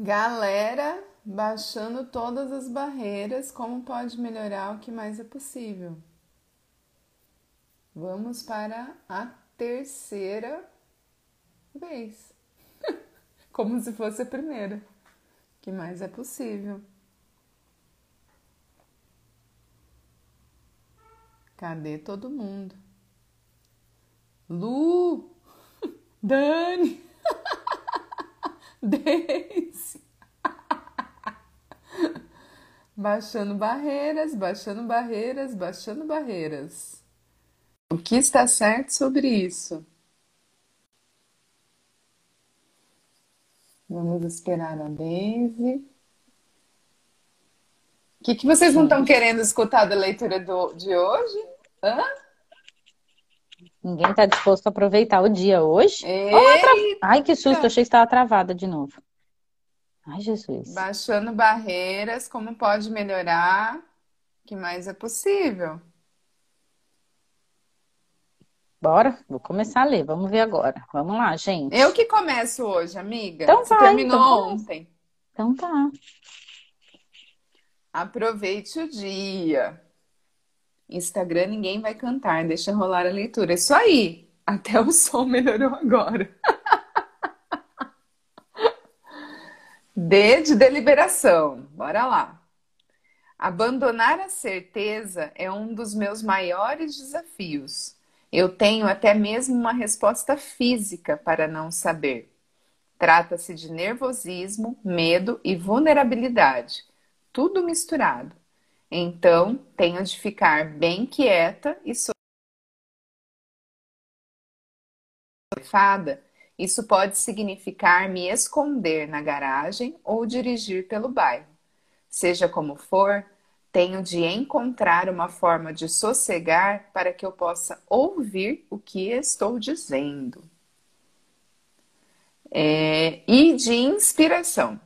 Galera, baixando todas as barreiras, como pode melhorar o que mais é possível? Vamos para a terceira vez. Como se fosse a primeira. O que mais é possível? Cadê todo mundo? Lu! Dani! Daisy! Baixando barreiras, baixando barreiras, baixando barreiras. O que está certo sobre isso? Vamos esperar a Daisy. O que, que vocês não estão querendo escutar da leitura do, de hoje? Hã? Ninguém está disposto a aproveitar o dia hoje. Ai, que susto, achei que estava travada de novo. Ai, Jesus. Baixando barreiras, como pode melhorar? O que mais é possível? Bora, vou começar a ler. Vamos ver agora. Vamos lá, gente. Eu que começo hoje, amiga. Então Você vai, terminou então ontem. Então tá. Aproveite o dia. Instagram ninguém vai cantar, deixa rolar a leitura. Isso aí. Até o som melhorou agora. D de deliberação. Bora lá. Abandonar a certeza é um dos meus maiores desafios. Eu tenho até mesmo uma resposta física para não saber. Trata-se de nervosismo, medo e vulnerabilidade, tudo misturado. Então, tenho de ficar bem quieta e fada. Isso pode significar me esconder na garagem ou dirigir pelo bairro. Seja como for, tenho de encontrar uma forma de sossegar para que eu possa ouvir o que estou dizendo. É, e de inspiração.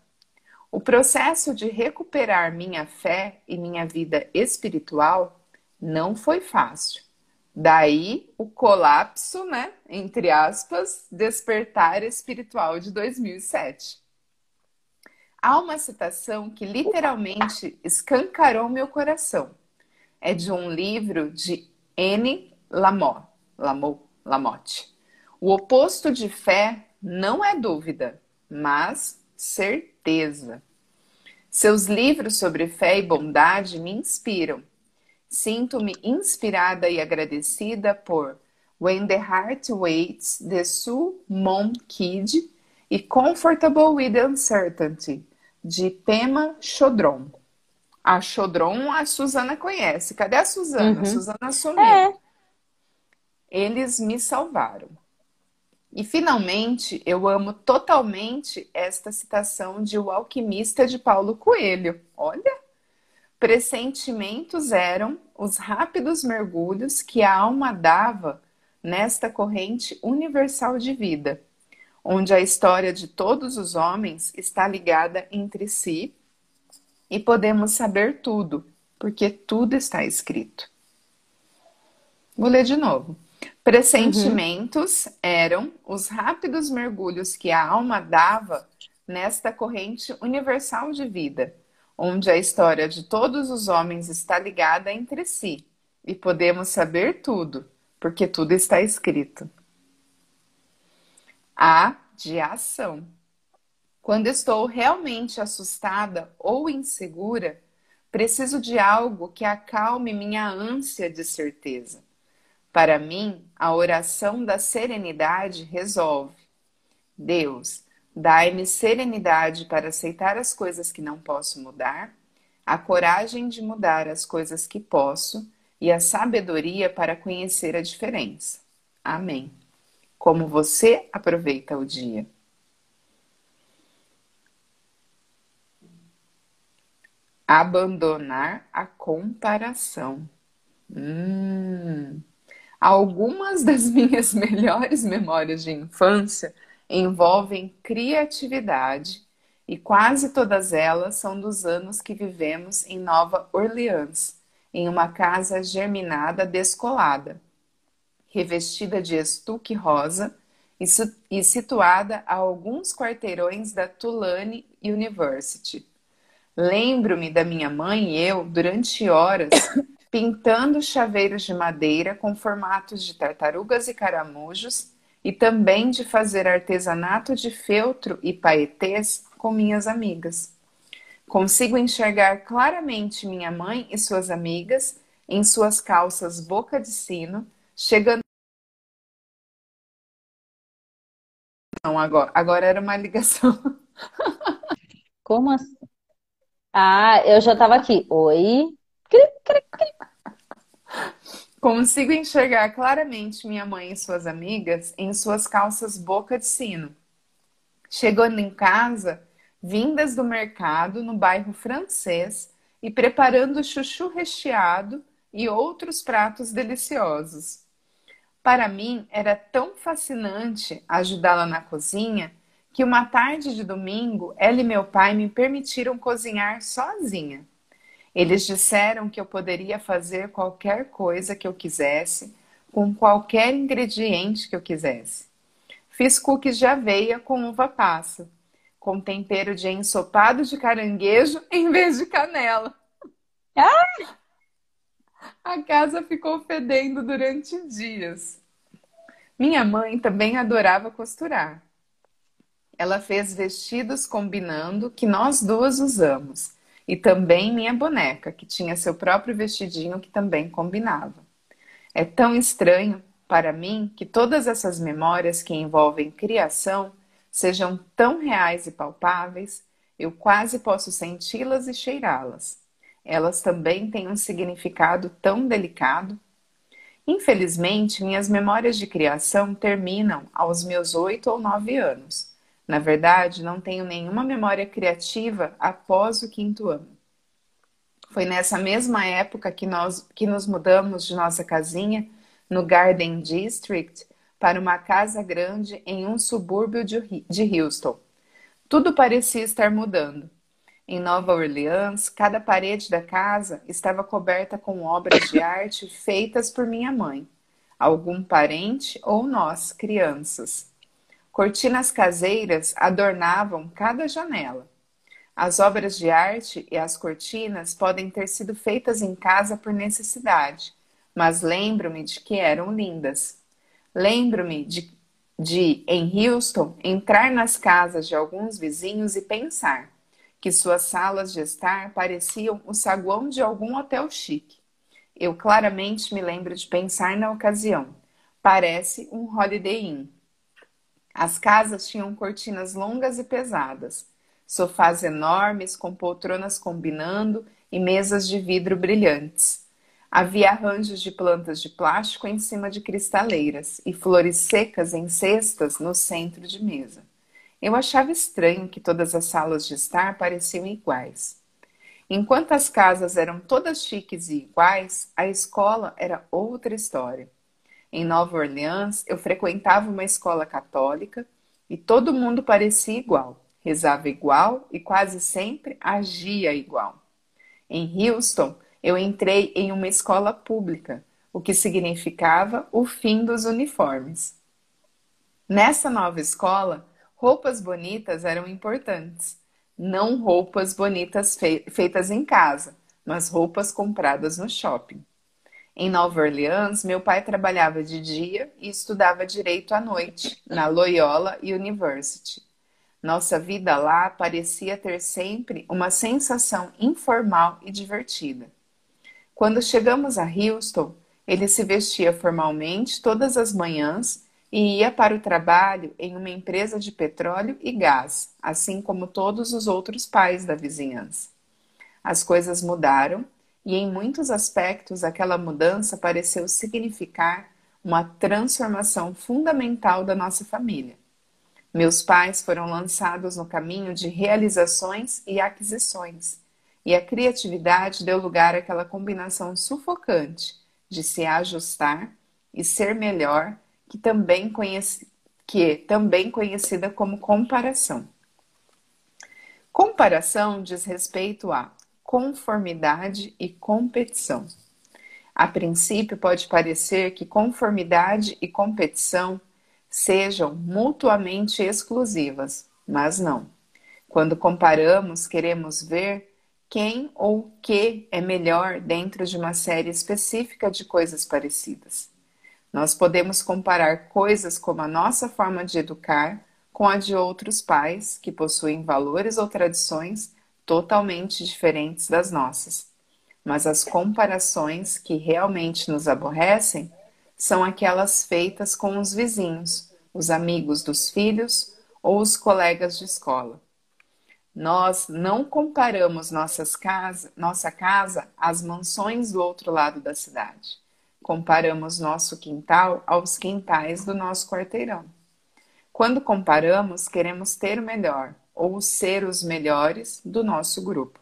O processo de recuperar minha fé e minha vida espiritual não foi fácil. Daí o colapso, né? Entre aspas, despertar espiritual de 2007. Há uma citação que literalmente escancarou meu coração. É de um livro de N. Lamott, Lamott, Lamotte. O oposto de fé não é dúvida, mas certeza. Seus livros sobre fé e bondade me inspiram. Sinto-me inspirada e agradecida por When the Heart Waits, de Sue Monk Kidd e Comfortable with Uncertainty, de Pema Chodron. A Chodron a Suzana conhece. Cadê a Suzana? Uhum. A Suzana sumiu. É. Eles me salvaram. E finalmente, eu amo totalmente esta citação de O Alquimista de Paulo Coelho. Olha! Pressentimentos eram os rápidos mergulhos que a alma dava nesta corrente universal de vida, onde a história de todos os homens está ligada entre si e podemos saber tudo, porque tudo está escrito. Vou ler de novo. Pressentimentos eram os rápidos mergulhos que a alma dava nesta corrente universal de vida, onde a história de todos os homens está ligada entre si e podemos saber tudo, porque tudo está escrito. A de ação. Quando estou realmente assustada ou insegura, preciso de algo que acalme minha ânsia de certeza. Para mim, a oração da serenidade resolve. Deus, dai-me serenidade para aceitar as coisas que não posso mudar, a coragem de mudar as coisas que posso e a sabedoria para conhecer a diferença. Amém. Como você aproveita o dia? Abandonar a comparação. Hum. Algumas das minhas melhores memórias de infância envolvem criatividade e quase todas elas são dos anos que vivemos em Nova Orleans, em uma casa germinada descolada, revestida de estuque rosa e situada a alguns quarteirões da Tulane University. Lembro-me da minha mãe e eu, durante horas, pintando chaveiros de madeira com formatos de tartarugas e caramujos e também de fazer artesanato de feltro e paetês com minhas amigas. Consigo enxergar claramente minha mãe e suas amigas em suas calças boca de sino, chegando. Não, agora, agora era uma ligação. Como assim? Ah, eu já estava aqui. Oi. Consigo enxergar claramente minha mãe e suas amigas em suas calças boca de sino. Chegando em casa, vindas do mercado no bairro francês e preparando chuchu recheado e outros pratos deliciosos. Para mim, era tão fascinante ajudá-la na cozinha que uma tarde de domingo ela e meu pai me permitiram cozinhar sozinha. Eles disseram que eu poderia fazer qualquer coisa que eu quisesse, com qualquer ingrediente que eu quisesse. Fiz cookies de aveia com uva passa, com tempero de ensopado de caranguejo em vez de canela. Ah! A casa ficou fedendo durante dias. Minha mãe também adorava costurar ela fez vestidos combinando que nós duas usamos. E também minha boneca, que tinha seu próprio vestidinho que também combinava. É tão estranho para mim que todas essas memórias que envolvem criação sejam tão reais e palpáveis, eu quase posso senti-las e cheirá-las. Elas também têm um significado tão delicado. Infelizmente, minhas memórias de criação terminam aos meus oito ou nove anos na verdade, não tenho nenhuma memória criativa após o quinto ano. Foi nessa mesma época que nós que nos mudamos de nossa casinha no Garden District para uma casa grande em um subúrbio de, de Houston. Tudo parecia estar mudando. Em Nova Orleans, cada parede da casa estava coberta com obras de arte feitas por minha mãe, algum parente ou nós, crianças. Cortinas caseiras adornavam cada janela. As obras de arte e as cortinas podem ter sido feitas em casa por necessidade, mas lembro-me de que eram lindas. Lembro-me de, de, em Houston, entrar nas casas de alguns vizinhos e pensar que suas salas de estar pareciam o saguão de algum hotel chique. Eu claramente me lembro de pensar na ocasião. Parece um Holiday Inn. As casas tinham cortinas longas e pesadas, sofás enormes com poltronas combinando e mesas de vidro brilhantes. Havia arranjos de plantas de plástico em cima de cristaleiras e flores secas em cestas no centro de mesa. Eu achava estranho que todas as salas de estar pareciam iguais. Enquanto as casas eram todas chiques e iguais, a escola era outra história. Em Nova Orleans, eu frequentava uma escola católica e todo mundo parecia igual, rezava igual e quase sempre agia igual. Em Houston, eu entrei em uma escola pública, o que significava o fim dos uniformes. Nessa nova escola, roupas bonitas eram importantes. Não roupas bonitas feitas em casa, mas roupas compradas no shopping. Em Nova Orleans, meu pai trabalhava de dia e estudava direito à noite, na Loyola University. Nossa vida lá parecia ter sempre uma sensação informal e divertida. Quando chegamos a Houston, ele se vestia formalmente todas as manhãs e ia para o trabalho em uma empresa de petróleo e gás, assim como todos os outros pais da vizinhança. As coisas mudaram e em muitos aspectos aquela mudança pareceu significar uma transformação fundamental da nossa família. Meus pais foram lançados no caminho de realizações e aquisições, e a criatividade deu lugar àquela combinação sufocante de se ajustar e ser melhor, que também, que é também conhecida como comparação. Comparação diz respeito a conformidade e competição. A princípio, pode parecer que conformidade e competição sejam mutuamente exclusivas, mas não. Quando comparamos, queremos ver quem ou que é melhor dentro de uma série específica de coisas parecidas. Nós podemos comparar coisas como a nossa forma de educar com a de outros pais que possuem valores ou tradições totalmente diferentes das nossas. Mas as comparações que realmente nos aborrecem são aquelas feitas com os vizinhos, os amigos dos filhos ou os colegas de escola. Nós não comparamos nossas casa, nossa casa às mansões do outro lado da cidade. Comparamos nosso quintal aos quintais do nosso quarteirão. Quando comparamos, queremos ter o melhor ou ser os melhores do nosso grupo.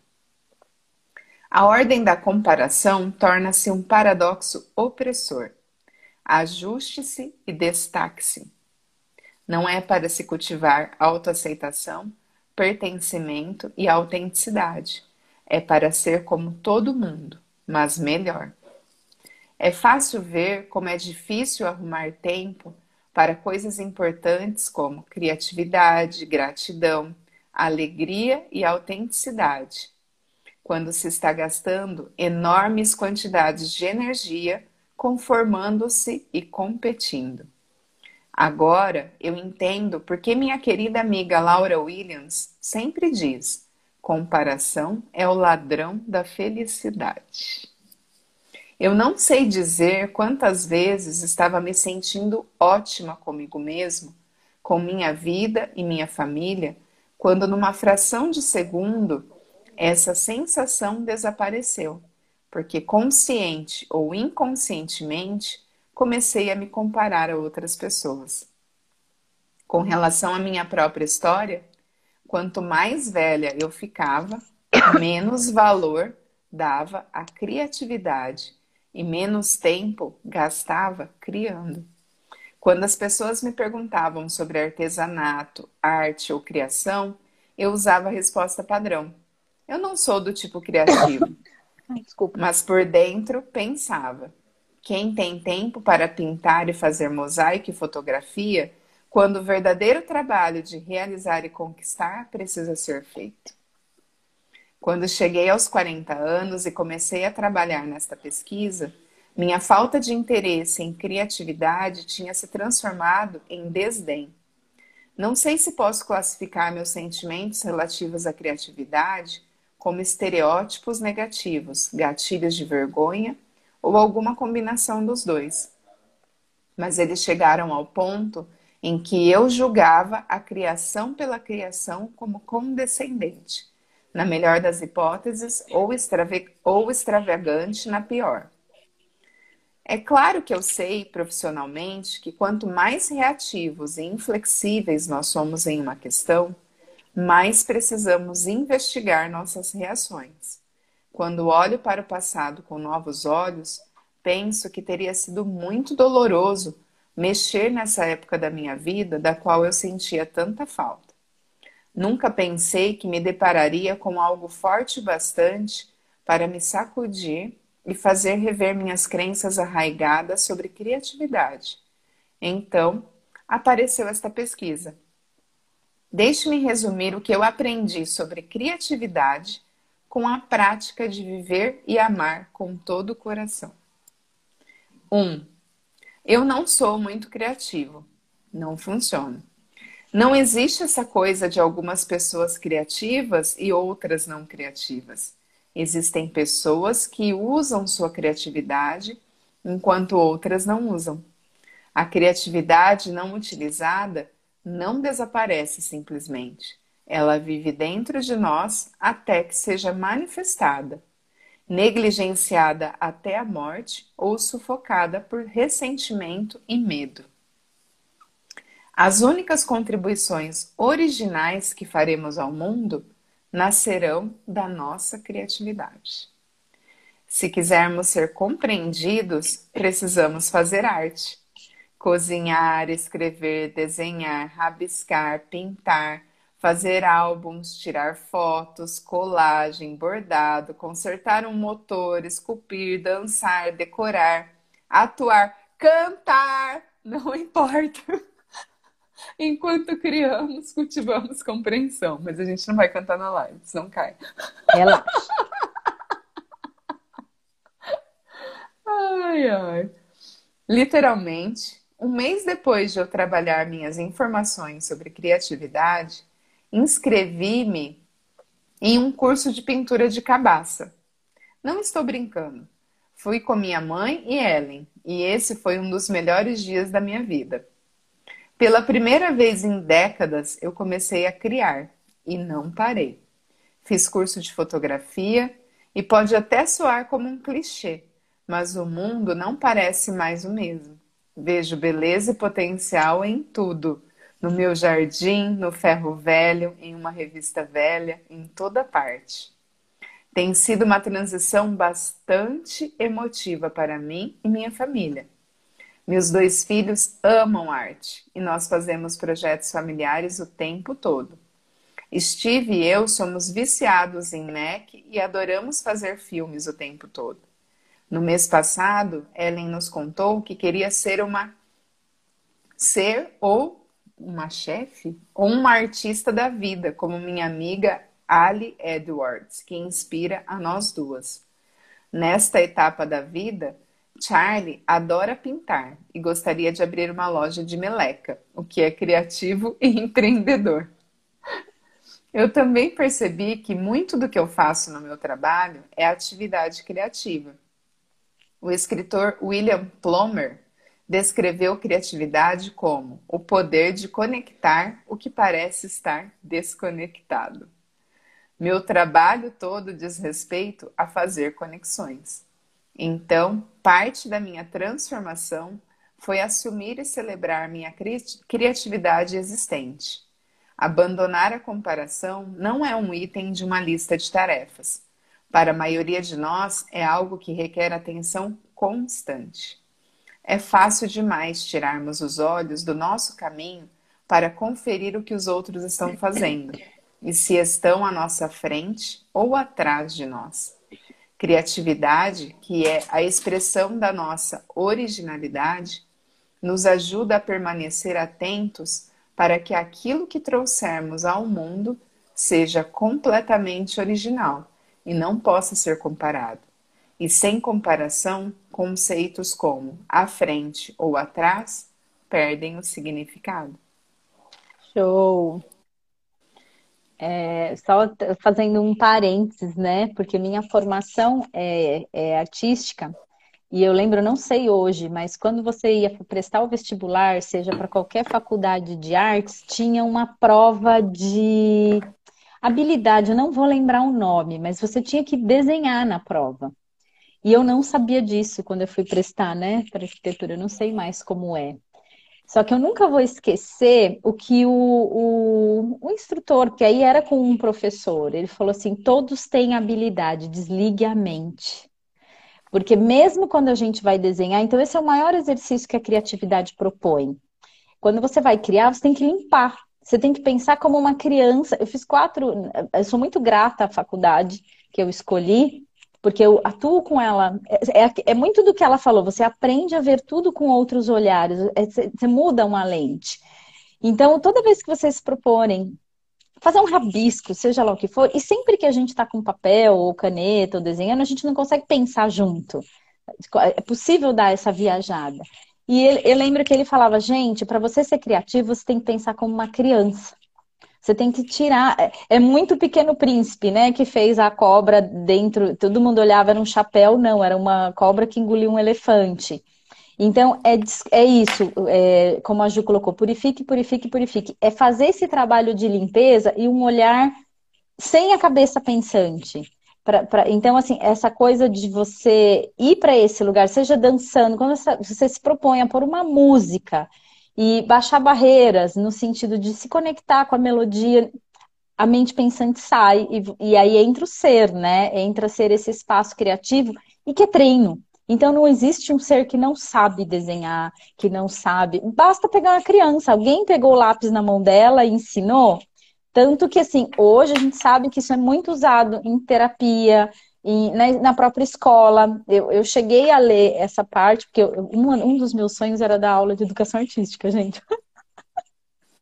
A ordem da comparação torna-se um paradoxo opressor. Ajuste-se e destaque-se. Não é para se cultivar autoaceitação, pertencimento e autenticidade. É para ser como todo mundo, mas melhor. É fácil ver como é difícil arrumar tempo para coisas importantes como criatividade, gratidão, alegria e autenticidade, quando se está gastando enormes quantidades de energia conformando-se e competindo. Agora eu entendo porque minha querida amiga Laura Williams sempre diz: comparação é o ladrão da felicidade. Eu não sei dizer quantas vezes estava me sentindo ótima comigo mesmo, com minha vida e minha família, quando numa fração de segundo essa sensação desapareceu porque consciente ou inconscientemente comecei a me comparar a outras pessoas. Com relação à minha própria história, quanto mais velha eu ficava, menos valor dava à criatividade e menos tempo gastava criando. Quando as pessoas me perguntavam sobre artesanato, arte ou criação, eu usava a resposta padrão. Eu não sou do tipo criativo. Desculpa. Mas por dentro pensava: quem tem tempo para pintar e fazer mosaico e fotografia, quando o verdadeiro trabalho de realizar e conquistar precisa ser feito? Quando cheguei aos 40 anos e comecei a trabalhar nesta pesquisa, minha falta de interesse em criatividade tinha se transformado em desdém. Não sei se posso classificar meus sentimentos relativos à criatividade como estereótipos negativos, gatilhos de vergonha ou alguma combinação dos dois. Mas eles chegaram ao ponto em que eu julgava a criação pela criação como condescendente, na melhor das hipóteses, ou, extrave ou extravagante na pior. É claro que eu sei profissionalmente que quanto mais reativos e inflexíveis nós somos em uma questão, mais precisamos investigar nossas reações. Quando olho para o passado com novos olhos, penso que teria sido muito doloroso mexer nessa época da minha vida da qual eu sentia tanta falta. Nunca pensei que me depararia com algo forte bastante para me sacudir e fazer rever minhas crenças arraigadas sobre criatividade. Então, apareceu esta pesquisa Deixe-me resumir o que eu aprendi sobre criatividade com a prática de viver e amar com todo o coração. 1. Um, eu não sou muito criativo. Não funciona. Não existe essa coisa de algumas pessoas criativas e outras não criativas. Existem pessoas que usam sua criatividade enquanto outras não usam. A criatividade não utilizada não desaparece simplesmente. Ela vive dentro de nós até que seja manifestada, negligenciada até a morte ou sufocada por ressentimento e medo. As únicas contribuições originais que faremos ao mundo nascerão da nossa criatividade. Se quisermos ser compreendidos, precisamos fazer arte cozinhar, escrever, desenhar, rabiscar, pintar, fazer álbuns, tirar fotos, colagem, bordado, consertar um motor, esculpir, dançar, decorar, atuar, cantar, não importa. Enquanto criamos, cultivamos compreensão. Mas a gente não vai cantar na live, senão cai. Relaxa. ai, ai. Literalmente, um mês depois de eu trabalhar minhas informações sobre criatividade, inscrevi-me em um curso de pintura de cabaça. Não estou brincando. Fui com minha mãe e Ellen, e esse foi um dos melhores dias da minha vida. Pela primeira vez em décadas, eu comecei a criar e não parei. Fiz curso de fotografia e pode até soar como um clichê, mas o mundo não parece mais o mesmo. Vejo beleza e potencial em tudo. No meu jardim, no ferro velho, em uma revista velha, em toda parte. Tem sido uma transição bastante emotiva para mim e minha família. Meus dois filhos amam arte e nós fazemos projetos familiares o tempo todo. Steve e eu somos viciados em NEC e adoramos fazer filmes o tempo todo. No mês passado, Ellen nos contou que queria ser uma ser ou uma chefe ou uma artista da vida, como minha amiga Ali Edwards, que inspira a nós duas. Nesta etapa da vida, Charlie adora pintar e gostaria de abrir uma loja de meleca, o que é criativo e empreendedor. Eu também percebi que muito do que eu faço no meu trabalho é atividade criativa. O escritor William Plomer descreveu criatividade como o poder de conectar o que parece estar desconectado. Meu trabalho todo diz respeito a fazer conexões. Então, parte da minha transformação foi assumir e celebrar minha cri criatividade existente. Abandonar a comparação não é um item de uma lista de tarefas. Para a maioria de nós, é algo que requer atenção constante. É fácil demais tirarmos os olhos do nosso caminho para conferir o que os outros estão fazendo e se estão à nossa frente ou atrás de nós. Criatividade, que é a expressão da nossa originalidade, nos ajuda a permanecer atentos para que aquilo que trouxermos ao mundo seja completamente original e não possa ser comparado. E sem comparação, conceitos como à frente ou atrás perdem o significado. Show! É, só fazendo um parênteses, né? Porque minha formação é, é, artística e eu lembro, não sei hoje, mas quando você ia prestar o vestibular, seja para qualquer faculdade de artes, tinha uma prova de habilidade. Eu não vou lembrar o nome, mas você tinha que desenhar na prova. E eu não sabia disso quando eu fui prestar, né, para arquitetura. Eu não sei mais como é. Só que eu nunca vou esquecer o que o, o, o, instrutor, que aí era com um professor, ele falou assim: todos têm habilidade, desligue a mente. Porque mesmo quando a gente vai desenhar, então esse é o maior exercício que a criatividade propõe. Quando você vai criar, você tem que limpar. Você tem que pensar como uma criança. Eu fiz quatro. Eu sou muito grata à faculdade que eu escolhi, porque eu atuo com ela. É, é, é, muito do que ela falou, você aprende a ver tudo com outros olhares, é, você muda uma lente. Então, toda vez que vocês proporem fazer um rabisco, seja lá o que for, e sempre que a gente está com papel ou caneta ou desenhando, a gente não consegue pensar junto. É possível dar essa viajada. E ele, eu lembro que ele falava, gente, para você ser criativo, você tem que pensar como uma criança. Você tem que tirar. É, é muito Pequeno Príncipe, né? Que fez a cobra dentro. Todo mundo olhava, era um chapéu, não, era uma cobra que engoliu um elefante. Então, é, é isso, é, como a Ju colocou, purifique, purifique, purifique. É fazer esse trabalho de limpeza e um olhar sem a cabeça pensante. Pra, pra, então, assim, essa coisa de você ir para esse lugar, seja dançando, quando você, você se propõe a pôr uma música e baixar barreiras no sentido de se conectar com a melodia, a mente pensante sai e, e aí entra o ser, né? Entra ser esse espaço criativo e que é treino. Então não existe um ser que não sabe desenhar, que não sabe. Basta pegar uma criança, alguém pegou o lápis na mão dela e ensinou. Tanto que assim, hoje a gente sabe que isso é muito usado em terapia, e na, na própria escola, eu, eu, cheguei a ler essa parte, porque eu, um, um dos meus sonhos era dar aula de educação artística, gente.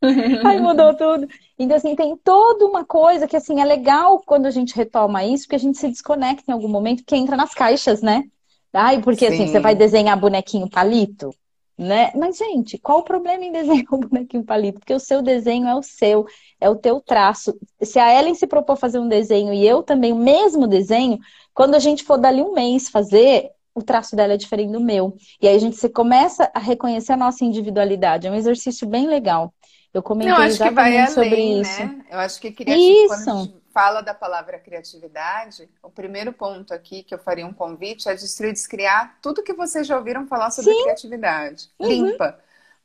Aí mudou tudo. Então, assim, tem toda uma coisa que, assim, é legal quando a gente retoma isso, porque a gente se desconecta em algum momento, que entra nas caixas, né? Ai, porque, Sim. assim, você vai desenhar bonequinho palito, né? Mas, gente, qual o problema em desenhar um bonequinho palito? Porque o seu desenho é o seu, é o teu traço. Se a Ellen se propor fazer um desenho e eu também o mesmo desenho, quando a gente for dali um mês fazer, o traço dela é diferente do meu. E aí a gente se começa a reconhecer a nossa individualidade. É um exercício bem legal. Eu comentei Eu acho que vai além, sobre isso. Né? Eu acho que criativo, isso. Fala da palavra criatividade, o primeiro ponto aqui que eu faria um convite é destruir, descriar tudo que vocês já ouviram falar sobre Sim. criatividade. Uhum. Limpa.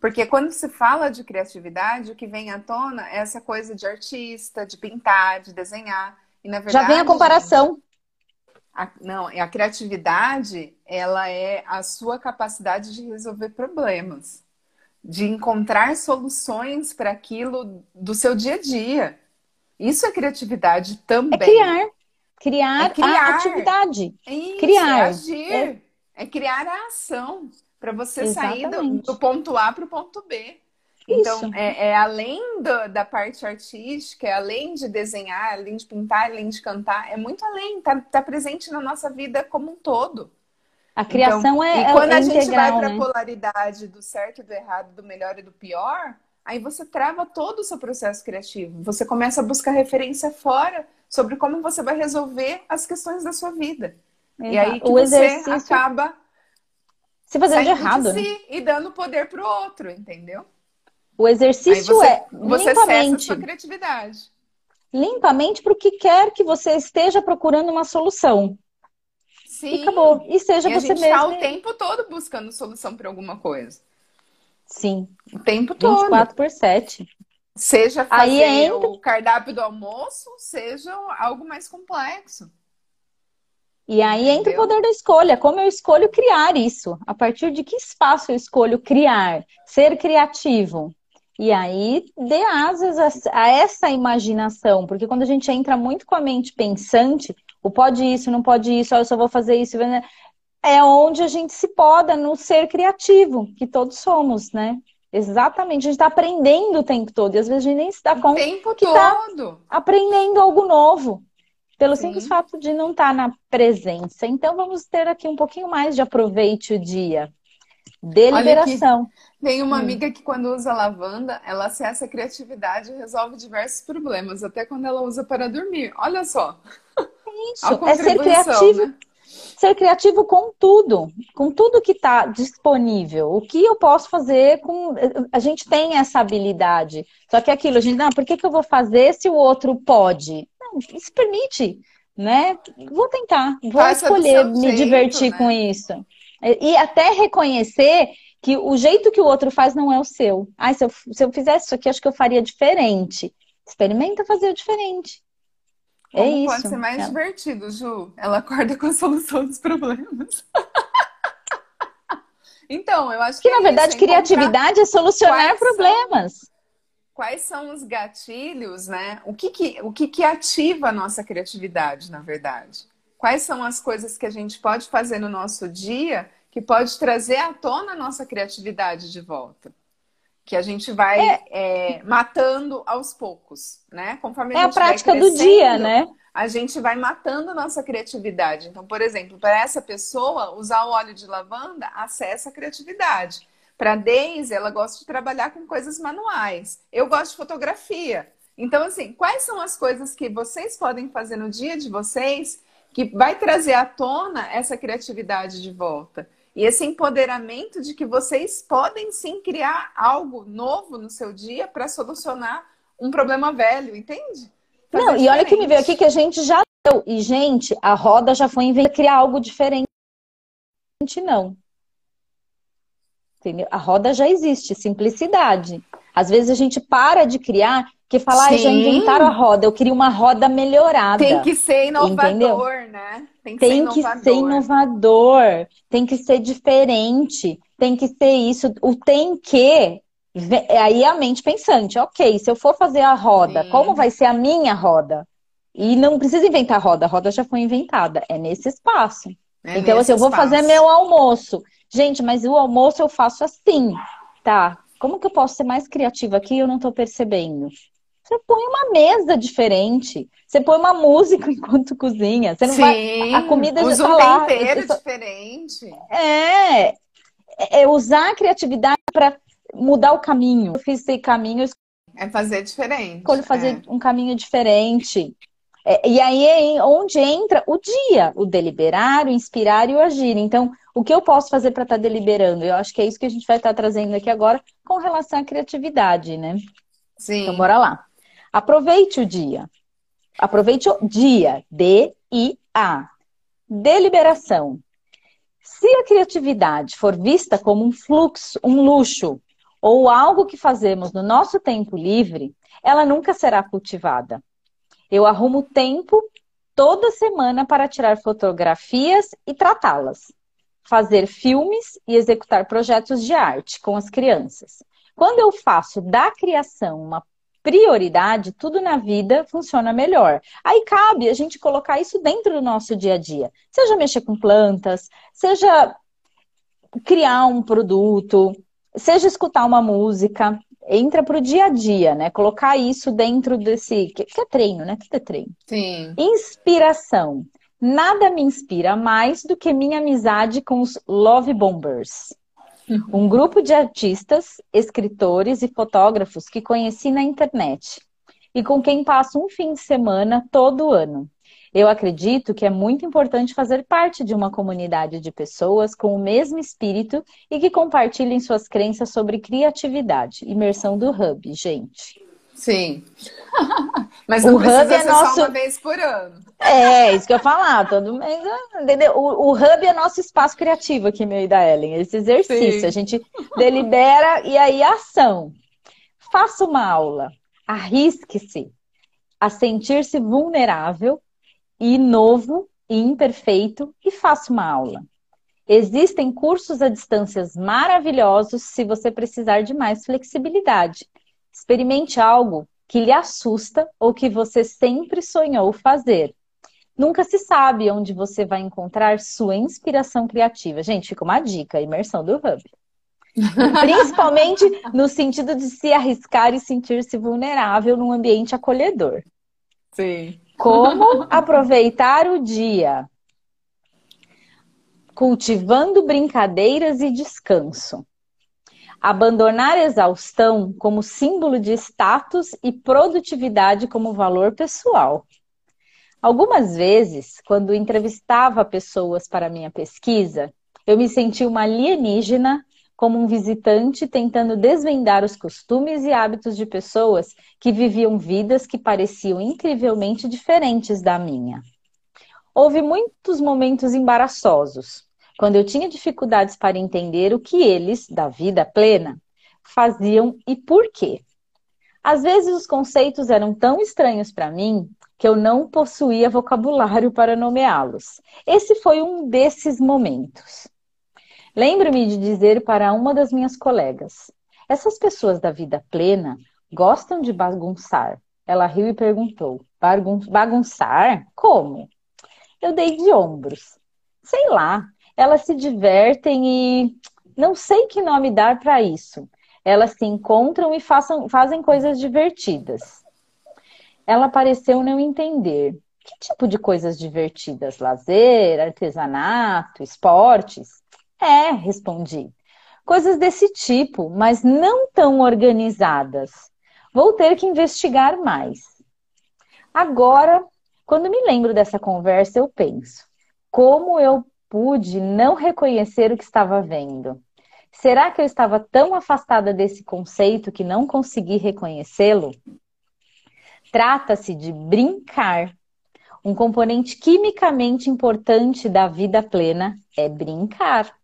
Porque quando se fala de criatividade, o que vem à tona é essa coisa de artista, de pintar, de desenhar. E na verdade. Já vem a comparação. A, não, a criatividade, ela é a sua capacidade de resolver problemas, de encontrar soluções para aquilo do seu dia a dia. Isso é criatividade também. É criar. Criar, é criar. a atividade. É isso, criar. É agir. É, é criar a ação para você Exatamente. sair do, do ponto A para o ponto B. Então, é, é, além do, da parte artística, é além de desenhar, além de pintar, além de cantar, é muito além, tá, tá presente na nossa vida como um todo. A criação então, é. E quando é a gente integral, vai para a né? polaridade do certo e do errado, do melhor e do pior, aí você trava todo o seu processo criativo. Você começa a buscar referência fora sobre como você vai resolver as questões da sua vida. Exato. E aí que o você exercício... acaba se fazendo de errado. De si né? E dando poder para o outro, entendeu? O exercício você, é você limpamente. sua criatividade. Limpamente para o que quer que você esteja procurando uma solução. Sim. E acabou. E seja e você a gente mesmo. Tá o tempo todo buscando solução para alguma coisa. Sim. O tempo todo. 24 por 7. Seja fazer Aí entra... o cardápio do almoço, seja algo mais complexo. E aí entra Entendeu? o poder da escolha. Como eu escolho criar isso? A partir de que espaço eu escolho criar? Ser criativo. E aí dê asas a, a, essa imaginação, porque quando a gente entra muito com a mente pensante, o pode isso, não pode isso, eu só vou fazer isso, é onde a gente se poda no ser criativo, que todos somos, né? Exatamente, a gente está aprendendo o tempo todo, e às vezes a gente nem se dá conta o tempo que tá todo. Tá aprendendo algo novo, pelo Sim. simples fato de não estar tá na presença. Então vamos ter aqui um pouquinho mais de aproveite o dia. Deliberação. Tem uma hum. amiga que quando usa lavanda, ela acessa a criatividade e resolve diversos problemas, até quando ela usa para dormir. Olha só. Isso, é ser criativo. Né? Ser criativo com tudo, com tudo que está disponível. O que eu posso fazer com. A gente tem essa habilidade. Só que aquilo, a gente, não, por que, que eu vou fazer se o outro pode? Não, se permite, né? Vou tentar, vou Faça escolher me jeito, divertir né? com isso. E até reconhecer que o jeito que o outro faz não é o seu. Ah, se eu, se eu fizesse isso aqui, acho que eu faria diferente. Experimenta fazer diferente. É Como é isso. pode ser mais é. divertido, Ju? Ela acorda com a solução dos problemas. então, eu acho que. Que, é na verdade, criatividade é solucionar problemas. São, quais são os gatilhos, né? O que, que, o que, que ativa a nossa criatividade, na verdade? Quais são as coisas que a gente pode fazer no nosso dia que pode trazer à tona a nossa criatividade de volta. Que a gente vai é. É, matando aos poucos, né? Conforme a é a prática do dia, né? A gente vai matando a nossa criatividade. Então, por exemplo, para essa pessoa, usar o óleo de lavanda acessa a criatividade. Para Daisy, ela gosta de trabalhar com coisas manuais. Eu gosto de fotografia. Então, assim, quais são as coisas que vocês podem fazer no dia de vocês que vai trazer à tona essa criatividade de volta? E esse empoderamento de que vocês podem sim criar algo novo no seu dia para solucionar um problema velho, entende? Fazer não, diferente. e olha que me veio aqui que a gente já deu. E, gente, a roda já foi inventada criar algo diferente. Não. Entendeu? A roda já existe, simplicidade. Às vezes a gente para de criar que falar, ah, já inventaram a roda, eu queria uma roda melhorada. Tem que ser inovador, entendeu? né? Tem que, tem ser, que ser inovador, tem que ser diferente, tem que ser isso. O tem que, aí a mente pensante, ok, se eu for fazer a roda, Sim. como vai ser a minha roda? E não precisa inventar a roda, a roda já foi inventada, é nesse espaço. É então, assim, eu vou fazer meu almoço. Gente, mas o almoço eu faço assim, tá? como que eu posso ser mais criativa aqui e eu não estou percebendo? Você põe uma mesa diferente. Você põe uma música enquanto cozinha. Você não Sim, vai. A comida usa já tá um lá. tempero só- diferente. É, é usar a criatividade para mudar o caminho. Eu fiz esse caminho, É fazer diferente. escolho fazer É. um caminho diferente. É, e aí é onde entra o dia, o deliberar, o inspirar e o agir. Então, o que eu posso fazer para estar deliberando? Eu acho que é isso que a gente vai estar trazendo aqui agora com relação à criatividade, né? Sim. Então, bora lá. Aproveite o dia. Aproveite o dia. D-I-A. Deliberação. Se a criatividade for vista como um fluxo, um luxo, ou algo que fazemos no nosso tempo livre, ela nunca será cultivada. Eu arrumo tempo toda semana para tirar fotografias e tratá-las, fazer filmes e executar projetos de arte com as crianças. Quando eu faço da criação uma prioridade, tudo na vida funciona melhor. Aí cabe a gente colocar isso dentro do nosso dia a dia. Seja mexer com plantas, seja criar um produto, seja escutar uma música. Entra para o dia a dia, né? Colocar isso dentro desse. Que que é treino, né? Tudo é treino. Sim. Inspiração. Nada me inspira mais do que minha amizade com os Love Bombers. Um grupo de artistas, escritores e fotógrafos que conheci na internet e com quem passo um fim de semana todo ano. Eu acredito que é muito importante fazer parte de uma comunidade de pessoas com o mesmo espírito e que compartilhem suas crenças sobre criatividade. Imersão do Hub, gente. Sim. Mas não O precisa hub é nosso- só uma vez por ano. É, isso que eu ia falar, todo mês, entendeu? O, o hub é nosso espaço criativo aqui, meu e da Ellen. Esse exercício, Sim. a gente delibera e aí ação. Faça uma aula, arrisque-se a sentir-se vulnerável e novo e imperfeito e faça uma aula. Existem cursos à distâncias maravilhosos se você precisar de mais flexibilidade. Experimente algo que lhe assusta ou que você sempre sonhou fazer. Nunca se sabe onde você vai encontrar sua inspiração criativa. Gente, fica uma dica, imersão do Hub. Principalmente no sentido de se arriscar e sentir-se vulnerável num ambiente acolhedor. Sim. Como aproveitar o dia? Cultivando brincadeiras e descanso. Abandonar exaustão como símbolo de status e produtividade como valor pessoal. Algumas vezes, quando entrevistava pessoas para minha pesquisa, eu me senti uma alienígena como um visitante tentando desvendar os costumes e hábitos de pessoas que viviam vidas que pareciam incrivelmente diferentes da minha. Houve muitos momentos embaraçosos, quando eu tinha dificuldades para entender o que eles, da vida plena, faziam e por quê. Às vezes os conceitos eram tão estranhos para mim que eu não possuía vocabulário para nomeá-los. Esse foi um desses momentos. Lembro-me de dizer para uma das minhas colegas: essas pessoas da vida plena gostam de bagunçar. Ela riu e perguntou: "Bagun- bagunçar? Como? Eu dei de ombros. Sei lá, elas se divertem e não sei que nome dar para isso. Elas se encontram e façam- fazem coisas divertidas. Ela pareceu não entender. Que tipo de coisas divertidas? Lazer, artesanato, esportes? É, respondi. Coisas desse tipo, mas não tão organizadas. Vou ter que investigar mais. Agora, quando me lembro dessa conversa, eu penso: como eu pude não reconhecer o que estava vendo? Será que eu estava tão afastada desse conceito que não consegui reconhecê-lo? Trata-se de brincar. Um componente quimicamente importante da vida plena é brincar.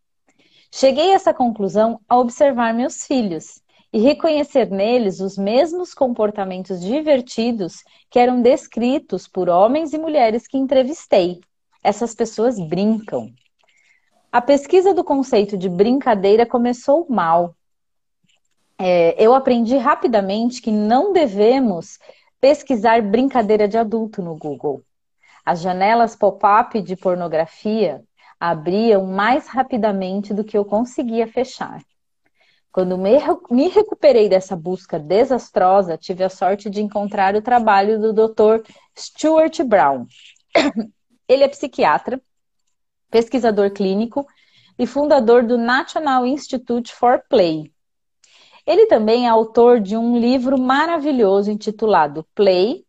Cheguei a essa conclusão ao observar meus filhos e reconhecer neles os mesmos comportamentos divertidos que eram descritos por homens e mulheres que entrevistei. Essas pessoas brincam. A pesquisa do conceito de brincadeira começou mal. É, eu aprendi rapidamente que não devemos pesquisar brincadeira de adulto no Google. As janelas pop-up de pornografia abriam mais rapidamente do que eu conseguia fechar. Quando me recuperei dessa busca desastrosa, tive a sorte de encontrar o trabalho do Dr. Stuart Brown. Ele é psiquiatra, pesquisador clínico e fundador do National Institute for Play. Ele também é autor de um livro maravilhoso intitulado Play: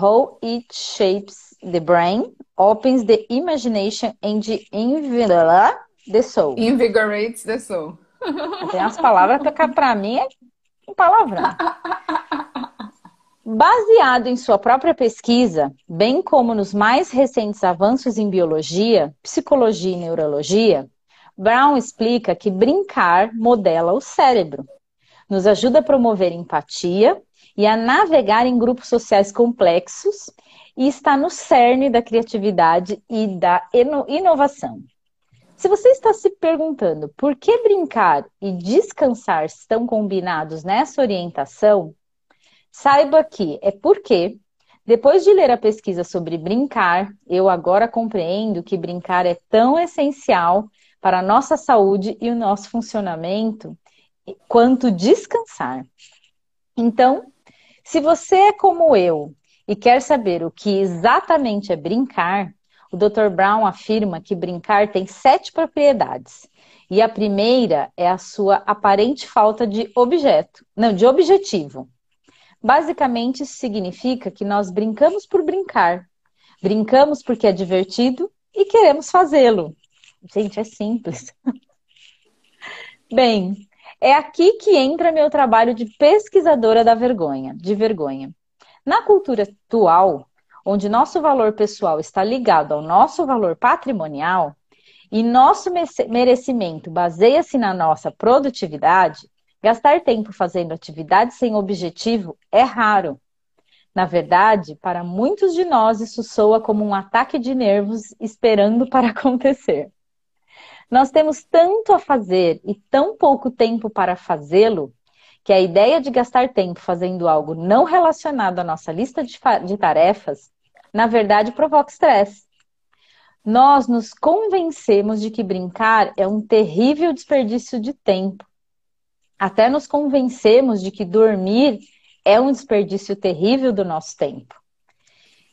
How It Shapes the Brain, Opens the Imagination and Invigorates the Soul. Invigorates the Soul. Tem umas palavras para mim é um palavrão. Baseado em sua própria pesquisa, bem como nos mais recentes avanços em biologia, psicologia e neurologia, Brown explica que brincar modela o cérebro, nos ajuda a promover empatia e a navegar em grupos sociais complexos e está no cerne da criatividade e da inovação. Se você está se perguntando por que brincar e descansar estão combinados nessa orientação, saiba que é porque, depois de ler a pesquisa sobre brincar, eu agora compreendo que brincar é tão essencial para a nossa saúde e o nosso funcionamento quanto descansar. Então, se você é como eu e quer saber o que exatamente é brincar, o Dr. Brown afirma que brincar tem sete propriedades. E a primeira é a sua aparente falta de objeto, não, de objetivo. Basicamente, isso significa que nós brincamos por brincar. Brincamos porque é divertido e queremos fazê-lo. Gente, é simples. Bem, é aqui que entra meu trabalho de pesquisadora da vergonha, de vergonha. Na cultura atual, onde nosso valor pessoal está ligado ao nosso valor patrimonial e nosso merecimento baseia-se na nossa produtividade, gastar tempo fazendo atividades sem objetivo é raro. Na verdade, para muitos de nós, isso soa como um ataque de nervos esperando para acontecer. Nós temos tanto a fazer e tão pouco tempo para fazê-lo que a ideia de gastar tempo fazendo algo não relacionado à nossa lista de, de tarefas na verdade, provoca estresse. Nós nos convencemos de que brincar é um terrível desperdício de tempo. Até nos convencemos de que dormir é um desperdício terrível do nosso tempo.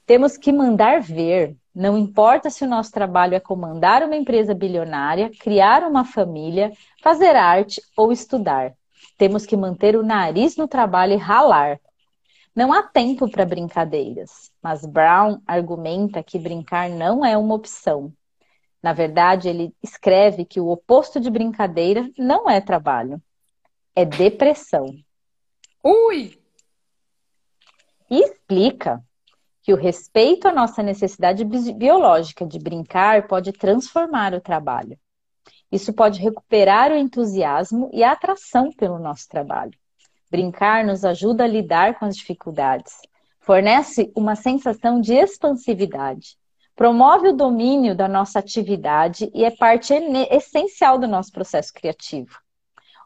Temos que mandar ver, não importa se o nosso trabalho é comandar uma empresa bilionária, criar uma família, fazer arte ou estudar. Temos que manter o nariz no trabalho e ralar, não há tempo para brincadeiras, mas Brown argumenta que brincar não é uma opção. Na verdade, ele escreve que o oposto de brincadeira não é trabalho, é depressão. Ui! E explica que o respeito à nossa necessidade biológica de brincar pode transformar o trabalho. Isso pode recuperar o entusiasmo e a atração pelo nosso trabalho. Brincar nos ajuda a lidar com as dificuldades, fornece uma sensação de expansividade, promove o domínio da nossa atividade e é parte essencial do nosso processo criativo.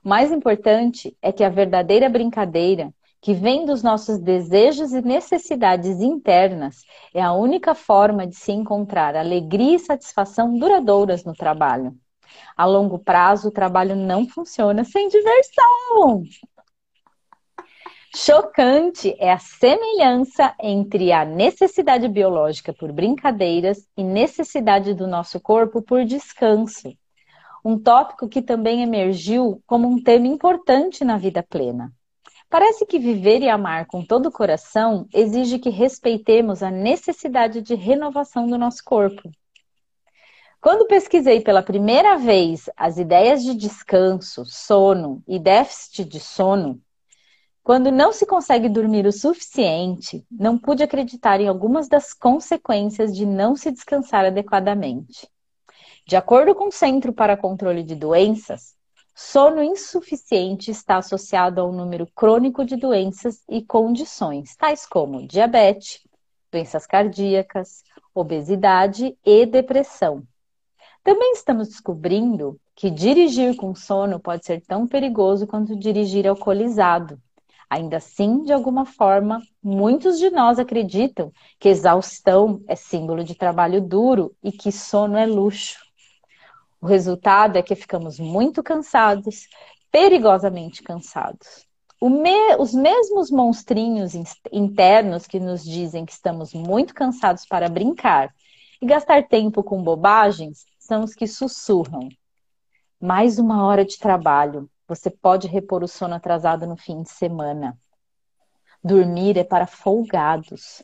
O mais importante é que a verdadeira brincadeira, que vem dos nossos desejos e necessidades internas, é a única forma de se encontrar alegria e satisfação duradouras no trabalho. A longo prazo, o trabalho não funciona sem diversão. Chocante é a semelhança entre a necessidade biológica por brincadeiras e necessidade do nosso corpo por descanso. Um tópico que também emergiu como um tema importante na vida plena. Parece que viver e amar com todo o coração exige que respeitemos a necessidade de renovação do nosso corpo. Quando pesquisei pela primeira vez as ideias de descanso, sono e déficit de sono, quando não se consegue dormir o suficiente, não pude acreditar em algumas das consequências de não se descansar adequadamente. De acordo com o Centro para Controle de Doenças, sono insuficiente está associado ao número crônico de doenças e condições, tais como diabetes, doenças cardíacas, obesidade e depressão. Também estamos descobrindo que dirigir com sono pode ser tão perigoso quanto dirigir alcoolizado. Ainda assim, de alguma forma, muitos de nós acreditam que exaustão é símbolo de trabalho duro e que sono é luxo. O resultado é que ficamos muito cansados, perigosamente cansados. Me, os mesmos monstrinhos internos que nos dizem que estamos muito cansados para brincar e gastar tempo com bobagens são os que sussurram. Mais uma hora de trabalho. Você pode repor o sono atrasado no fim de semana. Dormir é para folgados.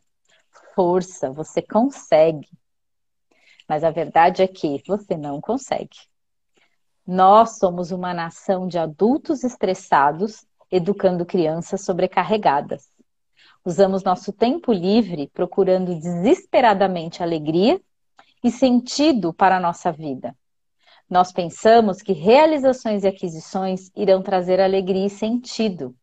Força, você consegue. Mas a verdade é que você não consegue. Nós somos uma nação de adultos estressados educando crianças sobrecarregadas. Usamos nosso tempo livre procurando desesperadamente alegria e sentido para a nossa vida. Nós pensamos que realizações e aquisições irão trazer alegria e sentido,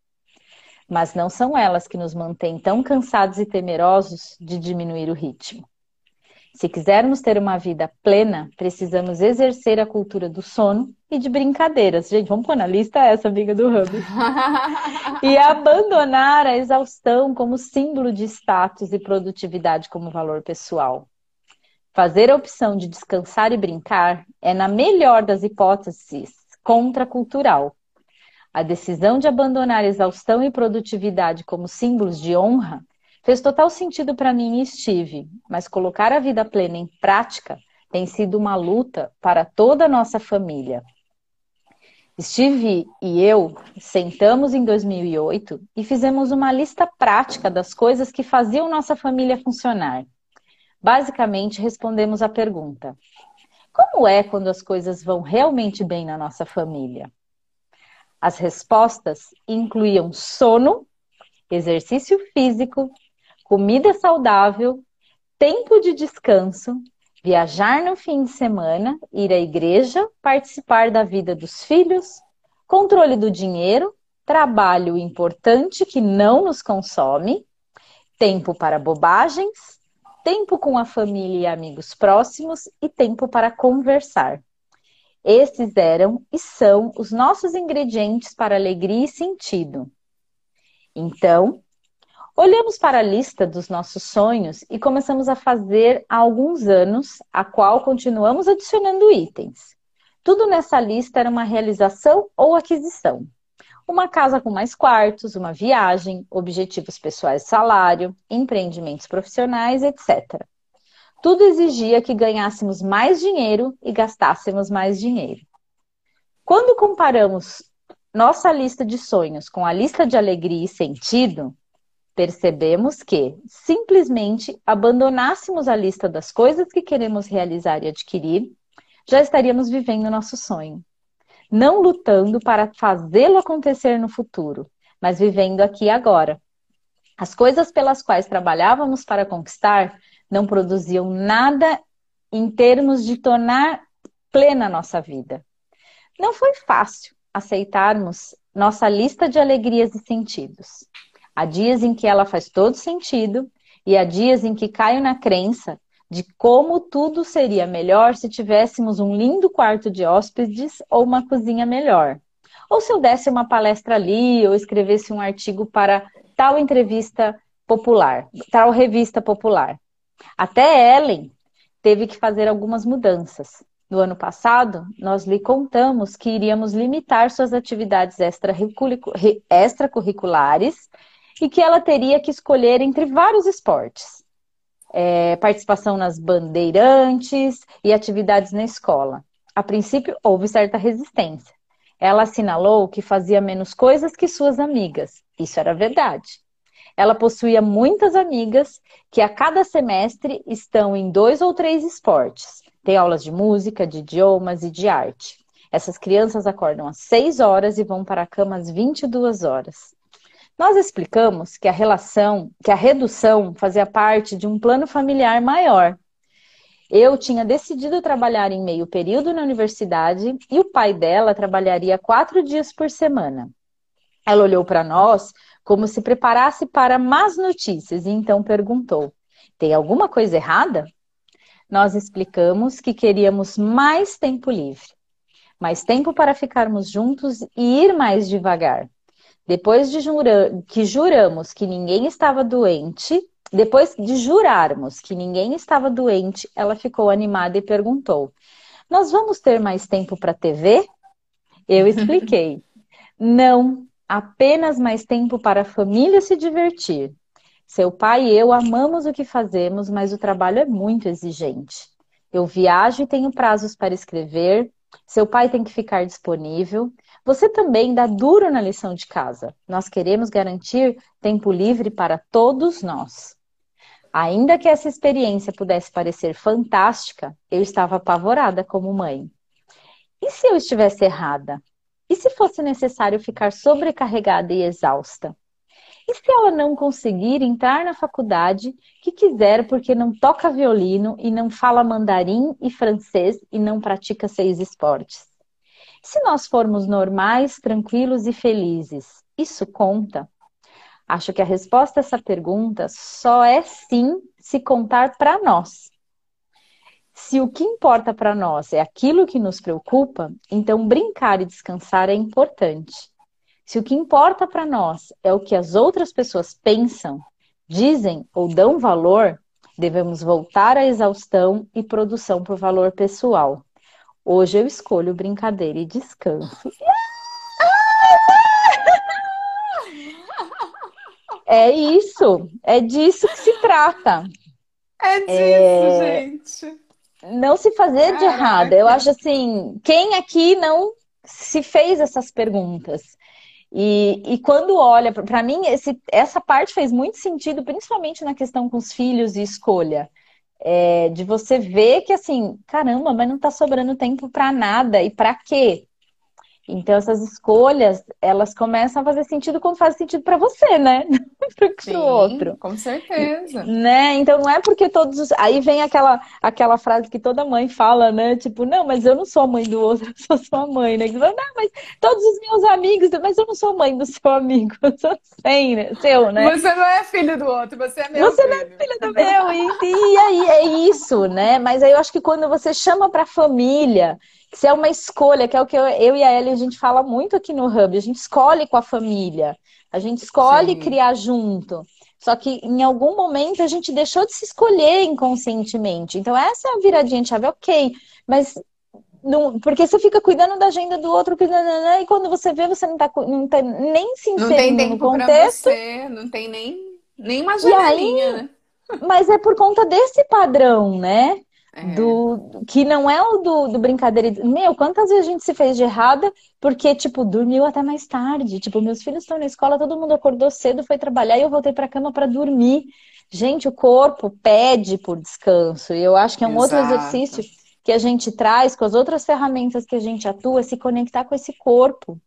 mas não são elas que nos mantêm tão cansados e temerosos de diminuir o ritmo. Se quisermos ter uma vida plena, precisamos exercer a cultura do sono e de brincadeiras. Gente, vamos pôr na lista essa amiga do Hub. e abandonar a exaustão como símbolo de status e produtividade como valor pessoal. Fazer a opção de descansar e brincar é, na melhor das hipóteses, contracultural. A decisão de abandonar exaustão e produtividade como símbolos de honra Fez total sentido para mim e Steve, mas colocar a vida plena em prática tem sido uma luta para toda a nossa família. Steve e eu sentamos em 2008 e fizemos uma lista prática das coisas que faziam nossa família funcionar. Basicamente, respondemos a pergunta: Como é quando as coisas vão realmente bem na nossa família? As respostas incluíam sono, exercício físico, comida saudável, tempo de descanso, viajar no fim de semana, ir à igreja, participar da vida dos filhos, controle do dinheiro, trabalho importante que não nos consome, tempo para bobagens, tempo com a família e amigos próximos e tempo para conversar. Esses eram e são os nossos ingredientes para alegria e sentido. Então, Olhamos para a lista dos nossos sonhos e começamos a fazer há alguns anos, a qual continuamos adicionando itens. Tudo nessa lista era uma realização ou aquisição. Uma casa com mais quartos, uma viagem, objetivos pessoais salário, empreendimentos profissionais, etc. Tudo exigia que ganhássemos mais dinheiro e gastássemos mais dinheiro. Quando comparamos nossa lista de sonhos com a lista de alegria e sentido, percebemos que simplesmente abandonássemos a lista das coisas que queremos realizar e adquirir, já estaríamos vivendo nosso sonho. Não lutando para fazê-lo acontecer no futuro, mas vivendo aqui e agora. As coisas pelas quais trabalhávamos para conquistar não produziam nada em termos de tornar plena nossa vida. Não foi fácil aceitarmos nossa lista de alegrias e sentidos. Há dias em que ela faz todo sentido e há dias em que caio na crença de como tudo seria melhor se tivéssemos um lindo quarto de hóspedes ou uma cozinha melhor. Ou se eu desse uma palestra ali ou escrevesse um artigo para tal entrevista popular, tal revista popular. Até Ellen teve que fazer algumas mudanças. No ano passado, nós lhe contamos que iríamos limitar suas atividades extracurriculares e que ela teria que escolher entre vários esportes. É, participação nas bandeirantes e atividades na escola. A princípio, houve certa resistência. Ela assinalou que fazia menos coisas que suas amigas. Isso era verdade. Ela possuía muitas amigas que a cada semestre estão em dois ou três esportes. Tem aulas de música, de idiomas e de arte. Essas crianças acordam às 6 horas e vão para a cama às 22 horas. Nós explicamos que a relação, que a redução fazia parte de um plano familiar maior. Eu tinha decidido trabalhar em meio período na universidade e o pai dela trabalharia quatro dias por semana. Ela olhou para nós como se preparasse para más notícias e então perguntou: Tem alguma coisa errada? Nós explicamos que queríamos mais tempo livre, mais tempo para ficarmos juntos e ir mais devagar. Depois de jurar, que juramos que ninguém estava doente, depois de jurarmos que ninguém estava doente, ela ficou animada e perguntou: Nós vamos ter mais tempo para TV? Eu expliquei. Não, apenas mais tempo para a família se divertir. Seu pai e eu amamos o que fazemos, mas o trabalho é muito exigente. Eu viajo e tenho prazos para escrever. Seu pai tem que ficar disponível. Você também dá duro na lição de casa. Nós queremos garantir tempo livre para todos nós. Ainda que essa experiência pudesse parecer fantástica, eu estava apavorada como mãe. E se eu estivesse errada? E se fosse necessário ficar sobrecarregada e exausta? E se ela não conseguir entrar na faculdade que quiser porque não toca violino e não fala mandarim e francês e não pratica seis esportes? Se nós formos normais, tranquilos e felizes, isso conta? Acho que a resposta a essa pergunta só é sim se contar para nós. Se o que importa para nós é aquilo que nos preocupa, então brincar e descansar é importante. Se o que importa para nós é o que as outras pessoas pensam, dizem ou dão valor, devemos voltar à exaustão e produção por valor pessoal. Hoje eu escolho brincadeira e descanso. É isso, é disso que se trata. É disso, é... gente. Não se fazer Caraca. de errado. Eu acho assim, quem aqui não se fez essas perguntas? E, e quando olha, para mim, esse, essa parte fez muito sentido, principalmente na questão com os filhos e escolha. É, de você ver que assim, caramba, mas não está sobrando tempo para nada e para quê? Então essas escolhas, elas começam a fazer sentido quando faz sentido para você, né? para o outro. Com certeza. Né? Então não é porque todos os... aí vem aquela aquela frase que toda mãe fala, né? Tipo, não, mas eu não sou a mãe do outro, eu sou sua mãe, né? Não, mas todos os meus amigos, mas eu não sou mãe do seu amigo, eu sou sem, né? seu, né? Você não é filho do outro, você é meu você filho. Não é filho do meu. E, e aí é isso, né? Mas aí eu acho que quando você chama para família, se é uma escolha, que é o que eu, eu e a Ellie a gente fala muito aqui no Hub, a gente escolhe com a família, a gente escolhe Sim. criar junto. Só que em algum momento a gente deixou de se escolher inconscientemente. Então, essa é a viradinha de chave, ok. Mas não, porque você fica cuidando da agenda do outro, e quando você vê, você não tá, não tá nem se inserindo no contexto. Você, não tem nem, nem uma janelinha, aí, né? Mas é por conta desse padrão, né? É. Do, que não é o do, do brincadeira. Meu, quantas vezes a gente se fez de errada porque, tipo, dormiu até mais tarde. Tipo, meus filhos estão na escola, todo mundo acordou cedo, foi trabalhar e eu voltei pra cama para dormir. Gente, o corpo pede por descanso. E eu acho que é um Exato. outro exercício que a gente traz com as outras ferramentas que a gente atua, é se conectar com esse corpo.